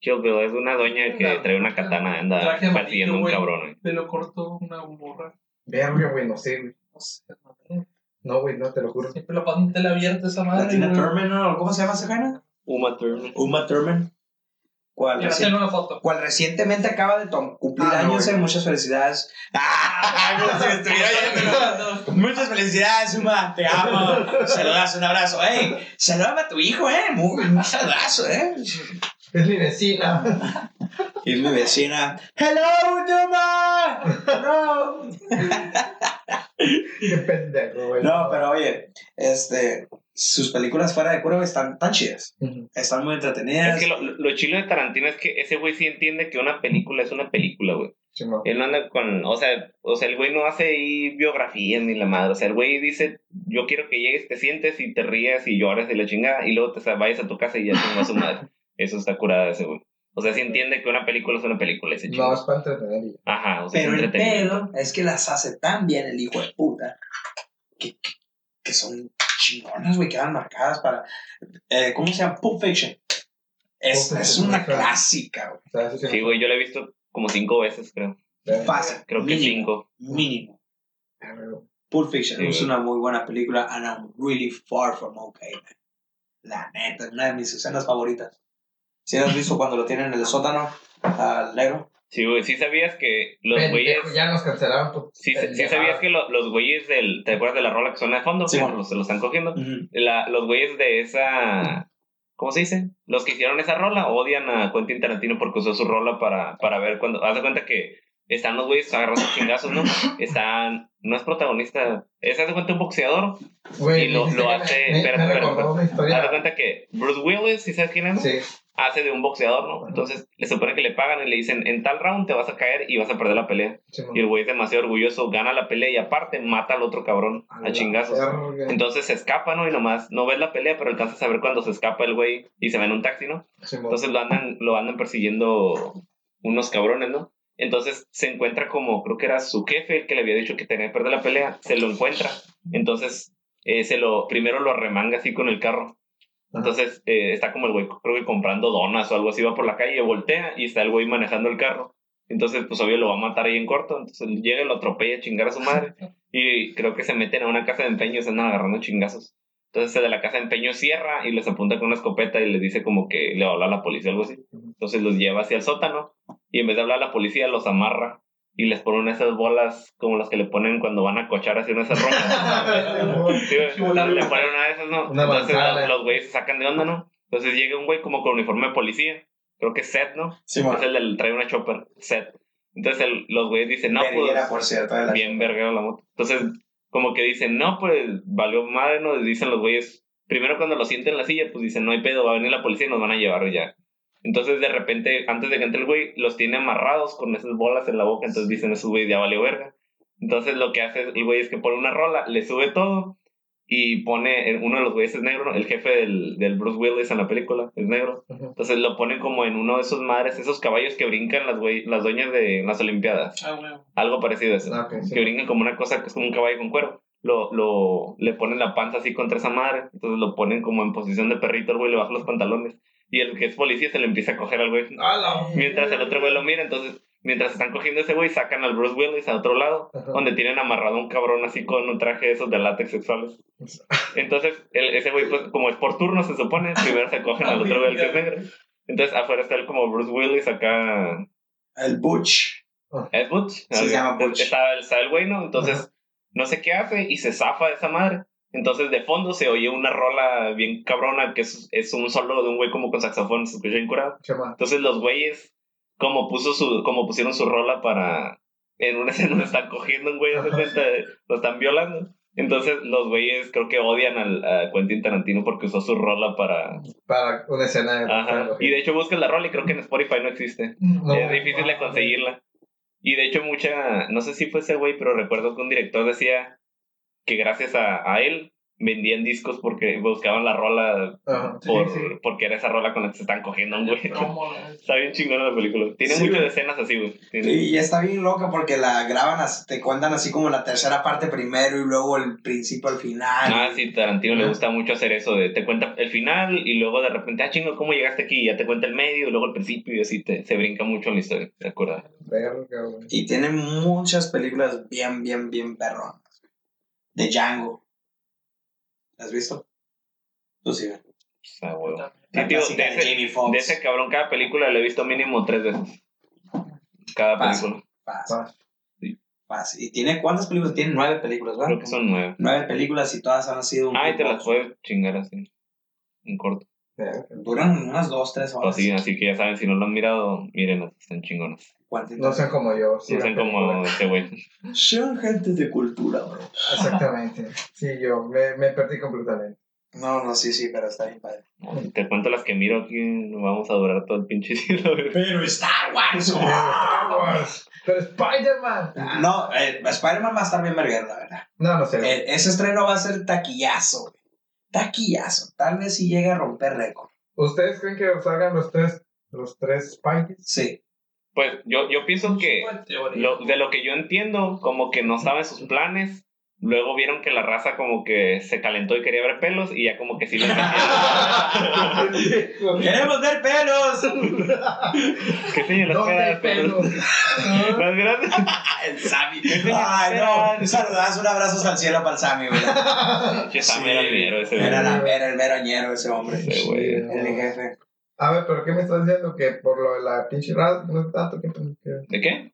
Kill Bill es una doña que trae una katana, anda persiguiendo un cabrón, güey. Pelo corto, una morra. Verga, güey, no sé, güey. No sé, madre. No, güey, no, te lo juro. Siempre lo pasan tela abierta esa madre. Latina. Thurman, ¿no? ¿Cómo se llama esa vaina? Uma Thurman. Uma Thurman. ¿Cuál? Quiero Reci- hacerle una foto. cual recientemente acaba de cumplir Ah, no, años. eh, muchas felicidades. ¡Ah! Como si estuviera yendo. Muchas felicidades, Uma. Te amo. Saludas, un abrazo. ¡Ey! Saludame a tu hijo, ¿eh? Un saludazo, ¿eh? Es mi vecina. Y mi vecina. ¡Hello, Uma! ¡No! Qué pendejo, güey. No, pero oye, este. Sus películas fuera de cura están tan chidas. Están muy entretenidas. Es que lo, lo chilo de Tarantino es que ese güey sí entiende que una película es una película, güey. Sí, no. Él no anda con, o sea, o sea, el güey no hace ahí biografías ni la madre. O sea, el güey dice, yo quiero que llegues, te sientes y te rías y llores y la chingada y luego te sa- vayas a tu casa y ya tengo a su madre. Eso está curada ese güey. O sea, sí entiende que una película es una película ese No, chingo. es para entretener. Ajá, o sea, Pero es el pedo es que las hace tan bien el hijo de puta que, que, que son chingonas, güey, quedan marcadas para. Eh, ¿Cómo se llama? Pulp Fiction. Es, Pulp es una clásica, güey. Sí no- güey, yo la he visto como cinco veces, creo. Fácil. Creo que mínimo, cinco. Mínimo. Pulp Fiction Sí, es güey. una muy buena película and I'm really far from okay, man. La neta, es una de mis escenas favoritas. ¿Sí has visto cuando lo tienen en el sótano al negro? Sí, güey, sí sabías que los güeyes... Ya nos cancelaron. por Sí, sí sabías que lo- los güeyes del... ¿Te acuerdas de la rola que suena de fondo? Sí, bueno. los- se lo están cogiendo. Ujú. La- los güeyes de esa. ¿Cómo se dice? Los que hicieron esa rola odian a Quentin Tarantino porque usó su rola para, para ver cuando. Haz de cuenta que están los güeyes agarrando chingazos, ¿no? Están. No es protagonista. Es, haz de cuenta, un boxeador. Güey, y lo- lo hace- Me, espérate, me espérate, una Haz de cuenta que Bruce Willis, ¿sí sabes quién es? Sí. Hace de un boxeador, ¿no? Entonces le supone que le pagan y le dicen: En tal round te vas a caer y vas a perder la pelea. sí, Y el güey es demasiado orgulloso, gana la pelea y aparte mata al otro cabrón a chingazos. verga. Entonces se escapa, ¿no? Y nomás no ves la pelea, pero alcanzas a ver cuando se escapa el güey y se va en un taxi, ¿no? Sí, Entonces lo andan, lo andan persiguiendo unos cabrones, ¿no? Entonces se encuentra como, creo que era su jefe el que le había dicho que tenía que perder la pelea, se lo encuentra. Entonces eh, se lo, primero lo remanga así con el carro. Entonces eh, está como el güey, creo que comprando donas o algo así, va por la calle, voltea y está el güey manejando el carro. Entonces, pues obvio lo va a matar ahí en corto. Entonces llega y lo atropella a chingar a su madre. Y creo que se meten a una casa de empeño y se andan agarrando chingazos. Entonces el de la casa de empeño cierra y les apunta con una escopeta y les dice como que le va a hablar a la policía o algo así. Entonces los lleva hacia el sótano y en vez de hablar a la policía los amarra y les pone una de esas bolas como las que le ponen cuando van a cochar de esas. Sí, güey. le ponen una de esas, ¿no? Una Entonces manzana. los, los güeyes se sacan de onda, ¿no? Entonces llega un güey como con uniforme de policía. Creo que es Seth, ¿no? Sí. Es el del trae una chopper, Seth. Entonces el- los güeyes dicen, no, Verguera, pues por cierto, la bien verguero la moto. Entonces, como que dicen, no, pues valió madre, ¿no? Dicen los güeyes, primero cuando lo sienten en la silla, pues dicen, no hay pedo, va a venir la policía y nos van a llevar y ya. Entonces, de repente, antes de que entre el güey, los tiene amarrados con esas bolas en la boca, entonces dicen, esos güeyes ya valió verga. Entonces, lo que hace el güey es que pone una rola, le sube todo y pone, en- uno de los güeyes es negro, el jefe del, del Bruce Willis en la película es negro. Entonces lo ponen como en uno de esos madres, esos caballos que brincan las, güey, las dueñas de las Olimpiadas. Ah, güey. Algo parecido a eso. Ah, ok, sí. Que brincan como una cosa que es como un caballo con cuero. Lo, lo, le ponen la panza así contra esa madre. Entonces lo ponen como en posición de perrito, el güey le baja los pantalones. Y el que es policía se le empieza a coger al güey. Mientras el otro güey lo mira, entonces, mientras están cogiendo ese güey, sacan al Bruce Willis a otro lado, Ajá. donde tienen amarrado a un cabrón así con un traje de esos de látex sexuales. Entonces, el- ese güey, pues, como es por turno, se supone, primero se cogen al otro güey, el que es negro. Entonces, afuera está él como Bruce Willis, acá El Butch. ¿Es Butch? Sí, se llama Butch. Está, está el güey, ¿no? Entonces, no sé qué hace y se zafa de esa madre. Entonces, de fondo se oye una rola bien cabrona que es, es un solo de un güey como con saxofón, se escucha bien curado. Entonces, los güeyes, como, puso su, como pusieron su rola para. En una escena donde están cogiendo un güey, cuenta, lo están violando. Entonces, los güeyes creo que odian al, a Quentin Tarantino porque usó su rola para. Para una escena de. Ajá. Y de hecho, buscas la rola y creo que en Spotify no existe. No. Es difícil de conseguirla. Y de hecho, mucha, no sé si fue ese güey, pero recuerdo que un director decía que gracias a, a él vendían discos porque buscaban la rola Ajá. por, Sí, sí. porque era esa rola con la que se están cogiendo un güey. Está bien chingona la película. Tiene Sí, muchas güey. escenas así, güey. Tiene- Y está bien loca porque la graban, así- te cuentan así como la tercera parte primero y luego el principio al final. Ah, sí, Tarantino le gusta mucho hacer eso de te cuenta el final y luego de repente, ah, chingo, ¿cómo llegaste aquí? Y ya te cuenta el medio y luego el principio y así te, se brinca mucho en la historia, ¿te acuerdas? Verga, güey. Y tiene muchas películas bien, bien, bien perronas. De Django. ¿La has visto? Tú sí. sea, huevo. Sí, tío, de ese- Jamie Foxx. De ese cabrón, cada película la he visto mínimo tres veces. Cada Pasa. película. Paz. Fácil. ¿Y tiene cuántas películas? Tiene nueve películas, ¿verdad? Creo que son nueve. Nueve películas y todas han sido un Ah, y te las puedes chingar así. En corto. Duran unas dos, tres horas. Así, así que ya saben, si no lo han mirado, mírenlas, están chingonas. Quentin No sean como yo. No sean como ese güey. Son gente de cultura, bro. Exactamente. Sí, yo me, me perdí completamente. No, no, sí, sí, pero está bien padre. Te cuento las que miro aquí, vamos a durar todo el pinche güey. Pero Star Wars. Star Wars. Pero Spider-Man. No, eh, Spider-Man va a estar bien verguero, la verdad. No, no sé. Eh, ese estreno va a ser taquillazo, güey. Taquillazo. Tal vez si llegue a romper récord. ¿Ustedes creen que salgan los tres, los tres Spideys? Sí. Pues yo, yo pienso que lo, de lo que yo entiendo, como que no saben sus planes. Luego vieron que la raza como que se calentó y quería ver pelos y ya como que sí lo entendieron. ¡Queremos ver pelos! ¿Qué señor ¿Dónde hay pelos? Más grande. El Sammy. Ay, no. Un saludazo, un abrazo al cielo para el Sammy, güey. Che, Sam era el dinero ese güey. Era, la, era el veroñero ese hombre. Ese güey. El jefe. A ver, pero ¿qué me estás diciendo? Que por lo de la pinche raza no es tanto que ¿De qué?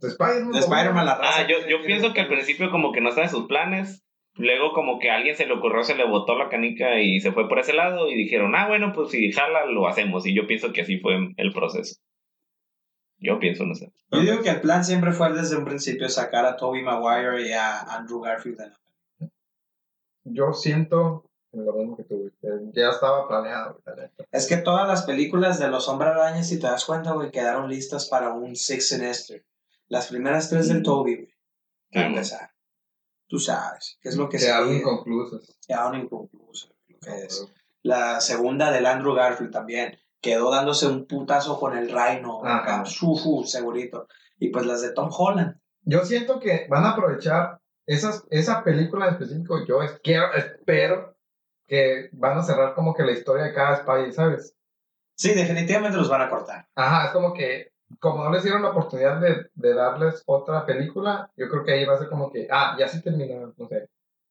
De Spider-Man. De Spider-Man, la raza. Ah, yo, yo pienso que al principio como que no saben sus planes. Luego como que a alguien se le ocurrió, se le botó la canica y se fue por ese lado y dijeron, ah, bueno, pues si jala, lo hacemos. Y yo pienso que así fue el proceso. Yo pienso, no sé. Yo digo que el plan siempre fue desde un principio sacar a Tobey Maguire y a Andrew Garfield. de la- Yo siento lo mismo que tú, Ya estaba planeado. Es que todas las películas de los Hombre Arañas, si te das cuenta, güey, quedaron listas para un Six Sinister. Las primeras tres del Toby, güey, para empezar. Tú sabes, qué es lo que se Quedaron inconclusos. quedaron inconclusas, lo que es. La segunda del Andrew Garfield también. Quedó dándose un putazo con el Rhino. Ajá. acá, Sufu, segurito. Y pues las de Tom Holland. Yo siento que van a aprovechar esas, esa película en específico. Yo quiero, espero que van a cerrar como que la historia de cada Spidey, ¿sabes? Sí, definitivamente los van a cortar. Ajá, es como que como no les dieron la oportunidad de, de darles otra película, yo creo que ahí va a ser como que, ah, ya sí terminó, no sé,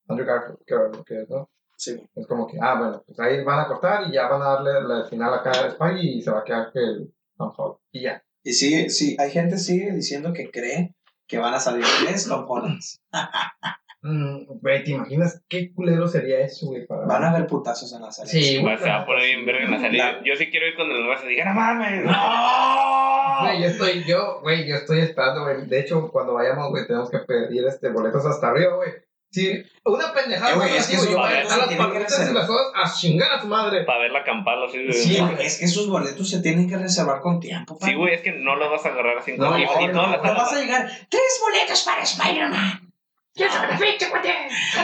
Andrew Garfield, que, que es, ¿no? Sí. Es como que, ah, bueno, pues ahí van a cortar y ya van a darle la final acá a Spidey y se va a quedar que el Tom Holland. Y ya. Y sigue, sí, hay gente sigue diciendo que cree que van a salir tres Tom Hollands. Mm, Güey, ¿te imaginas qué culero sería eso, güey? Para... Van a haber putazos en la serie. Sí, Va- Se va a poner bien verga en la salida. Yo sí quiero ir cuando los vas a diga, no mames. ¡No! Güey, yo estoy, yo, güey, yo estoy esperando, güey. De hecho, cuando vayamos, güey, tenemos que pedir este boletos hasta arriba, güey. Sí, una pendejada, Eh, güey, es que esos yo voy a boletos dejar las tienen que palomitas y reservar. las cosas a chingar a su madre. Para ver la campana así de. Sí, güey, es que esos boletos se tienen que reservar con tiempo. Sí, güey, es que no los vas a agarrar así. No, y, no, y no, todas las No vas a salas- llegar. ¡Tres boletos para Spider-Man!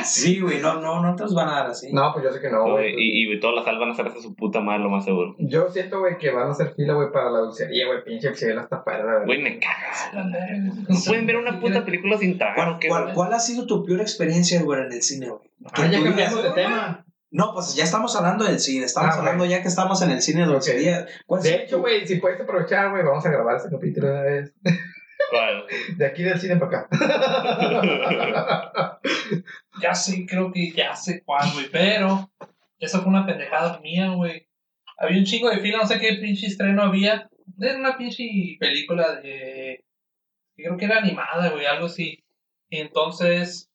Sí, güey, no, no, no te los van a dar así. No, pues yo sé que no, Güey, güey. y, y todas las salas van a hacer hasta su puta madre, lo más seguro. Yo siento, güey, que van a hacer fila, güey, para la dulcería, güey. Pinche Excel hasta verdad. Güey, me cagas. No pueden ver una puta película sin tragar, ¿Cuál, ¿o qué, cuál, güey? cuál ha sido tu peor experiencia, güey, en el cine, güey? Ah, Que ya cambiamos de tema. No, pues ya estamos hablando del cine. Estamos Ah, hablando ya que estamos en el cine de Ok. día. ¿Cuál ha De hecho, güey, si puedes aprovechar, güey, vamos a grabar este capítulo de una vez. ¿Cuál? De aquí del cine para acá. Ya sé, creo que ya sé cuál, güey. Pero esa fue una pendejada mía, güey. Había un chingo de fila, no sé qué pinche estreno había. Era una pinche película de. Creo que era animada, güey, algo así. Y entonces,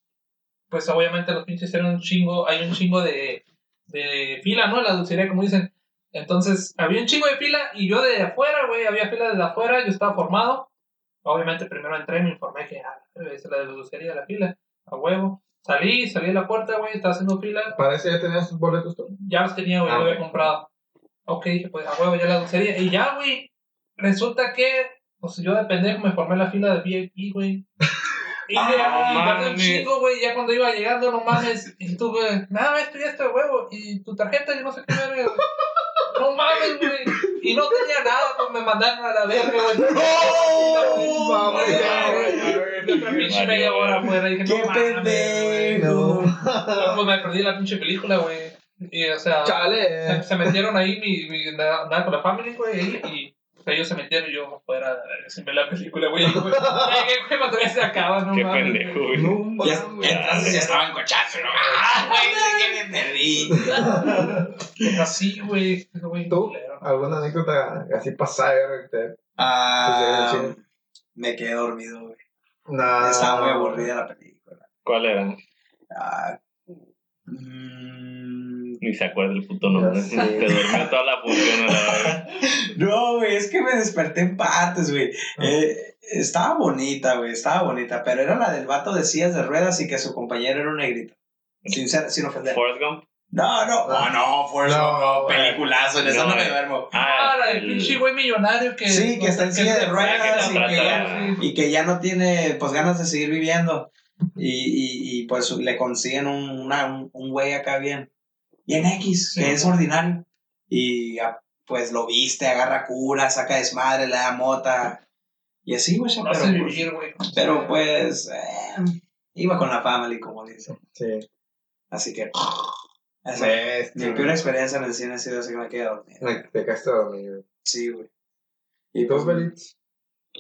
pues obviamente los pinches eran un chingo. Hay un chingo de, de fila, ¿no? En la dulcería, como dicen. Entonces, había un chingo de fila y yo de afuera, güey, había fila desde afuera, yo estaba formado. Obviamente primero entré y me informé que ah, esa es la de la dulcería, la fila, a huevo. Salí, salí a la puerta, güey, estaba haciendo fila. Para eso ya tenías tus boletos tú. Ya los tenía, güey, Ah, lo había comprado. Ok, dije, pues a huevo, ya la dulcería. Y ya, güey, resulta que, pues yo de pendejo me formé la fila de VIP, güey. Y Ah, ya, tardé un chingo, güey, ya cuando iba llegando, no mames. Y tú, güey, nada, esto y esto, huevo. Y tu tarjeta, yo no sé qué verga. No mames, güey. Y no tenía nada, pues me mandaron a la verga, güey. ¡No! Mames, Mames, güey. Otra pinche media hora afuera. Dije, ¡Qué pendejo! Pues me perdí la pinche película, güey. Y, o sea, se, Chale. se metieron ahí, mi, mi, andaba con la family, güey, ahí, y ellos se metieron y yo afuera, sin ver la película, güey. güey, cuando ya se acaba, no Qué pendejo, güey. No Ya, entonces ya estaban cochazos, ¿no? ¡Ah, güey! ¿De qué me perdí? Así, güey, ¿Tú? ¿Alguna anécdota así pasada? güey, que te- Ah, me quedé dormido, güey. No. Estaba muy aburrida la película. ¿Cuál era? Ah, mm, Ni se acuerda el puto nombre. Te durmió toda la función. No, güey, es que me desperté en partes, güey. Eh, estaba bonita, güey, estaba bonita, pero era la del vato de sillas de ruedas y que su compañero era un negrito. Sin, ser, sin ofender. Forrest Gump. No, no, no, no, Forrest No, Gump, no, peliculazo, en eso No, no me duermo. Ah, la del el- pinche güey millonario que... Sí, que está en silla de ruedas y que ya... Y que ya no tiene, pues, ganas de seguir viviendo. Y, y, y pues, le consiguen un, una, un, un güey acá bien, bien X, que Sí. es ordinario. Y, ah, pues, lo viste, agarra cura, saca desmadre, le da mota. Y así, güey, pero, pues, vivir, güey. pero, pues, eh, iba con la family, como dice. Sí. Así que, mi peor experiencia en el cine ha sido así que me quedé dormido. Me- Te quedaste dormido. Sí, güey. Y ¿Y tú, pues, Belitz?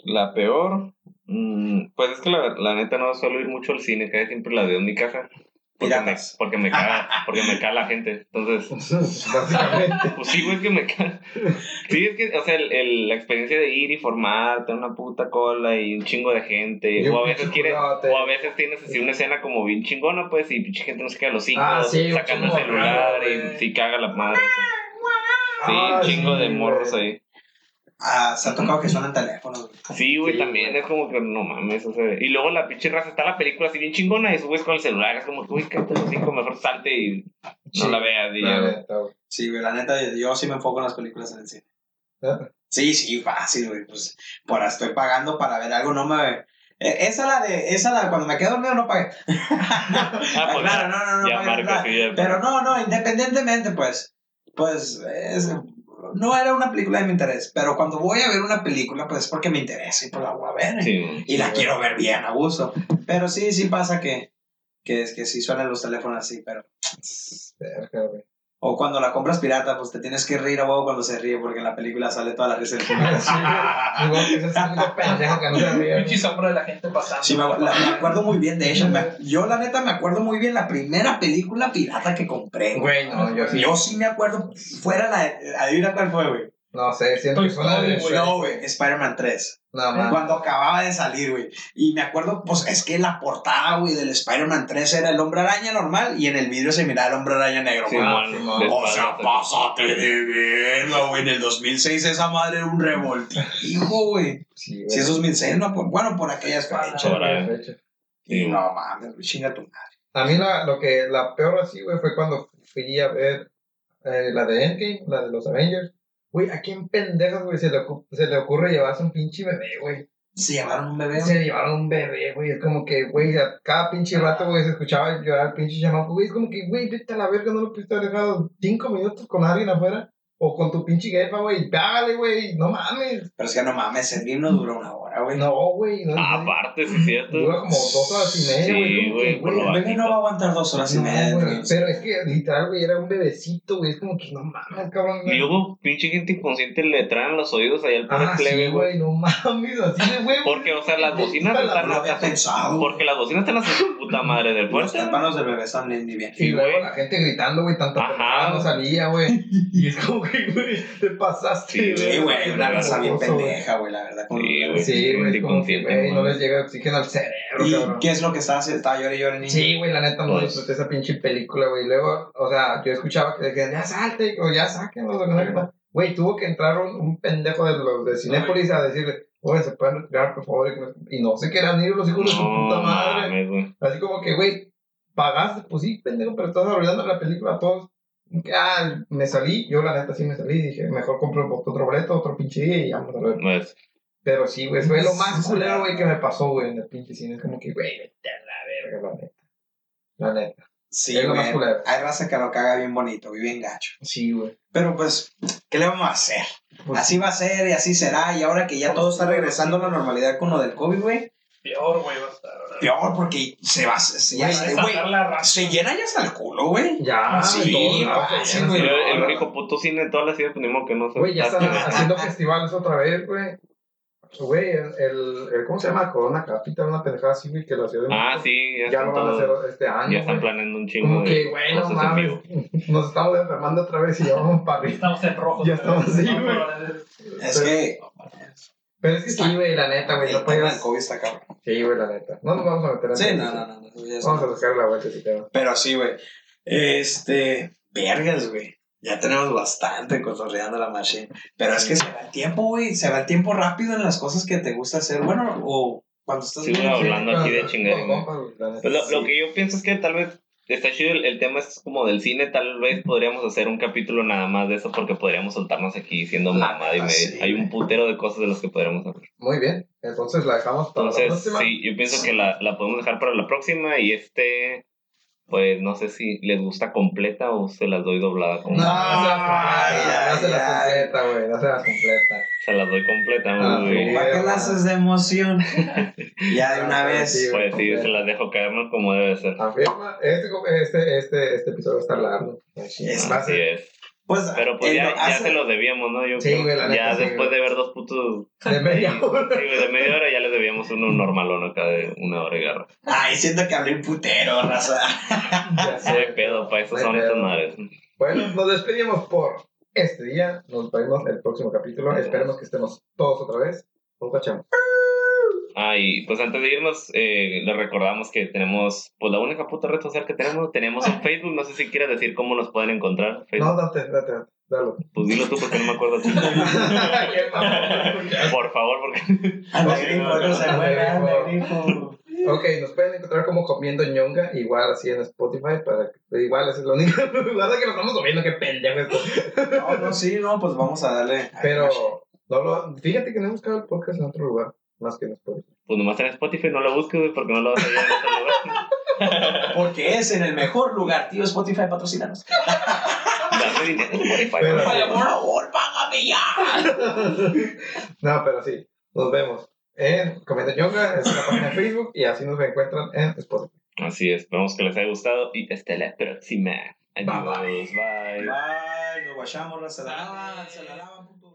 La peor. mm, pues es que la, la neta no suelo ir mucho al cine, casi siempre la veo en mi casa. Porque me, porque me caga, porque me caga la gente. Entonces, Básicamente. pues sí, güey, es que me caga. Sí, es que, o sea, el, el- la experiencia de ir y formarte una puta cola y un chingo de gente. Y o a veces quieres, o a veces tienes así una escena como bien chingona, pues, y pinche gente no se queda los hijos, Ah, sí, sacando el celular raro, y sí caga la madre. eso. Sí, Ah, un chingo sí, de morros ahí. Ah, se ha tocado que suenan teléfonos, güey. Sí, güey, Sí, también güey. es como que no mames, o sea, y luego la pinche raza está la película así bien chingona y subes con el celular, es como que, uy, cállate los cinco, mejor salte y no Sí, la veas. Y La ya, güey. neta, güey. Sí, güey, la neta, yo sí me enfoco en las películas en el cine. ¿Eh? Sí, sí, fácil, güey. Pues, por estoy pagando para ver algo, no me... Eh, Esa la de, esa la de cuando me quedo dormido no pagué. Ah, pues, claro, no, no, no ya pagué sí, ya. Pero no, no, independientemente, pues, pues, es- no era una película de mi interés. Pero cuando voy a ver una película, pues es porque me interesa y pues la voy a ver. Sí. Y la quiero ver bien, a gusto. Pero sí, sí pasa que, que, es que sí suenan los teléfonos así, pero... Verga, güey. O cuando la compras pirata, pues te tienes que reír a huevo cuando se ríe, porque en la película sale toda la risa del final. Igual que ese único pendejo que no se ríe. Pinche sombra de la gente pasando. Sí, me, la- me acuerdo muy bien de ella. me- yo, la neta, me acuerdo muy bien la primera película pirata que compré. Güey, no, yo sí. Yo sí me acuerdo. Fuera la. Adivina cuál fue, güey. No sé, siento Toy que fue una de. Shrek. No, güey. Spider-Man 3. No, man. Cuando acababa de salir, güey. Y me acuerdo, pues es que la portada, güey, del Spider-Man 3 era el hombre araña normal y en el vídeo se miraba el hombre araña negro, güey. O sea, pásate de verga, güey. En el 2006 esa madre era un revoltijo, güey. Sí, güey. Si es 2006, no, pues, bueno, por aquellas fechas. Sí, Y no mames, güey, chinga tu madre. A mí la, lo que, la peor así, güey, fue cuando fui a ver eh, la de Endgame, la de los Avengers. Güey, ¿a quién pendejas, güey, se se le ocurre llevarse un pinche bebé, güey? Se llevaron un bebé. Se llevaron un bebé, güey. Es como que, güey, a cada pinche rato, güey, se escuchaba llorar el pinche chamaco. Güey, es como que, güey, vete a la verga, no lo pudiste haber dejado cinco minutos con alguien afuera. O con tu pinche jefa, güey. Págale, güey. No mames. Pero es que no mames, el himno duró una hora, güey. No, güey. No, Ah, aparte, sí es cierto. Dura como dos horas y media, Sí, güey. que, güey, por lo El bebé no va a aguantar dos horas y No, media. güey, güey. pero es que literal, güey, era un bebecito, güey. Es como que no mames, cabrón. Y luego, pinche gente inconsciente le traen los oídos allá al pobre Ah, plebe, sí, güey. güey, no mames, así de güey. Porque, o sea, las bocinas La- están No pensado. Porque las bocinas están a su puta madre del Los fuerte. tímpanos del bebé están bien. Y luego la gente gritando, güey, pendejada no salía, güey. Y es como güey, te pasaste, Sí, Sí, güey, una raza bien güey. pendeja, güey, la verdad. Sí, güey. Sí, güey, como que, güey, no güey. les llega oxígeno al cerebro, ¿Y cabrón. qué es lo que estaba haciendo? Estaba llorando y llorando. Sí, güey, la neta no Pues- disfruté esa pinche película, güey. Luego, o sea, yo escuchaba que decían, ya salte, o ya sáquenlo, qué. Güey, tuvo que entrar un, un pendejo de los de Cinépolis a decirle, oye, ¿se pueden retirar, por favor? Y no se querían ir los hijos de su puta madre. mames, güey. Así como que, güey, pagaste, pues sí, pendejo, pero estás arruinando la película a todos. Ah, me salí, yo la neta sí me salí, dije, mejor compro otro boleto, otro pinche día y vamos a ver. Pues, Pero sí, güey, fue lo más culero, güey, que me pasó, güey, en el pinche cine. Es como que, güey, vete a la verga, la neta. La neta. Sí, Es lo más güey. culero. Hay raza que lo caga bien bonito, bien gacho. Sí, güey. Pero pues, ¿qué le vamos a hacer? Pues, Así va a ser y así será. Y ahora que ya todo está regresando a la normalidad con lo del COVID, güey, Peor, güey, va a estar. Peor porque se va, se, ya- Va a güey, desatar la raza. se llena ya hasta el culo, güey. Ya, Sí, fácil, ya, güey. el, no, el no. único puto cine de toda la ciudad, modo que no se Güey, ya están haciendo festivales otra vez, güey. Güey, el, el, el- ¿cómo se llama? Corona Capital, una pendejada así, güey, que la ciudad de Ah, México sí, ya, ya están lo van a hacer este año. ya están planeando un chingo Como de que, güey, no mames, nos estamos enfermando otra vez y ya vamos para arriba. Estamos en rojo. Ya estamos así, güey. pero- Es que Pero es que sí, güey, la neta, güey, no el. COVID está cabrón. Sí, güey, la neta. No nos vamos a meter en Sí, no, no, no. no, ya Vamos a sacar la vuelta ese tema. Pero sí, güey. Este, vergas, güey. Ya tenemos bastante cotorreando la machine. Pero es que se va el tiempo, güey. Se va el tiempo rápido en las cosas que te gusta hacer. Bueno, o cuando estás güey, hablando aquí de. Pues lo, que yo pienso es que tal vez está chido el, el tema es como del cine, tal vez podríamos hacer un capítulo nada más de eso porque podríamos soltarnos aquí diciendo La mamada y neta, media. sí, Hay un putero de cosas de las que podríamos hablar. Muy bien, entonces la dejamos para la Entonces, próxima. sí, yo pienso que la, la podemos dejar para la próxima y este, pues no sé si les gusta completa o se las doy doblada. Como, No, no se las completa, no se las ay, completa, güey, no se las completa. Se las doy completa, bien. ¿Para qué la haces de emoción? ya de una vez. sí, Pues sí, se las dejo caernos como debe ser. Afirma, este, este, este, este episodio estar largo. Es es. Pues, Pero pues ya, ya se los debíamos, ¿no? Yo Sí, creo. güey, la ya después de ver dos putos de media hora. Sí, güey, de media hora ya les debíamos uno normalón acá de una hora y garra. Ay, siento que hablé un putero, raza. Ya sé. pedo, para eso No son pedo. estas madres. Bueno, nos despedimos por este día. Nos vemos en el próximo capítulo. Esperemos que estemos todos otra vez. Un cachamos. Ah, y pues antes de irnos, eh, les recordamos que tenemos, pues la única puta red social que tenemos, tenemos un Facebook, no sé si quieres decir cómo nos pueden encontrar. No, Facebook. date, date, date. Dalo. Pues dilo tú porque no me acuerdo. Por favor, porque... No, se mueve. Ok, nos pueden encontrar como comiendo ñonga, igual así en Spotify, para que, igual esa es la única lugar que nos estamos comiendo, qué pendejo esto. No, no, sí, no, pues vamos a darle. Pero, no lo, fíjate que no hemos quedado el podcast en otro lugar, más que en Spotify. Pues nomás en Spotify no lo busques, güey, porque no lo vas a hallar en otro lugar. Porque es en el mejor lugar, tío Spotify, patrocínanos. Dame dinero, Spotify. Pero- por favor. Por favor, págame ya. no, pero sí, nos vemos en Comiendo ñonga, es la página de Facebook, y así nos encuentran en Spotify. Así es, esperamos que les haya gustado y hasta la próxima. Adiós, bye. Bye, nos guachamos, se la lavan, se la lavan, puto.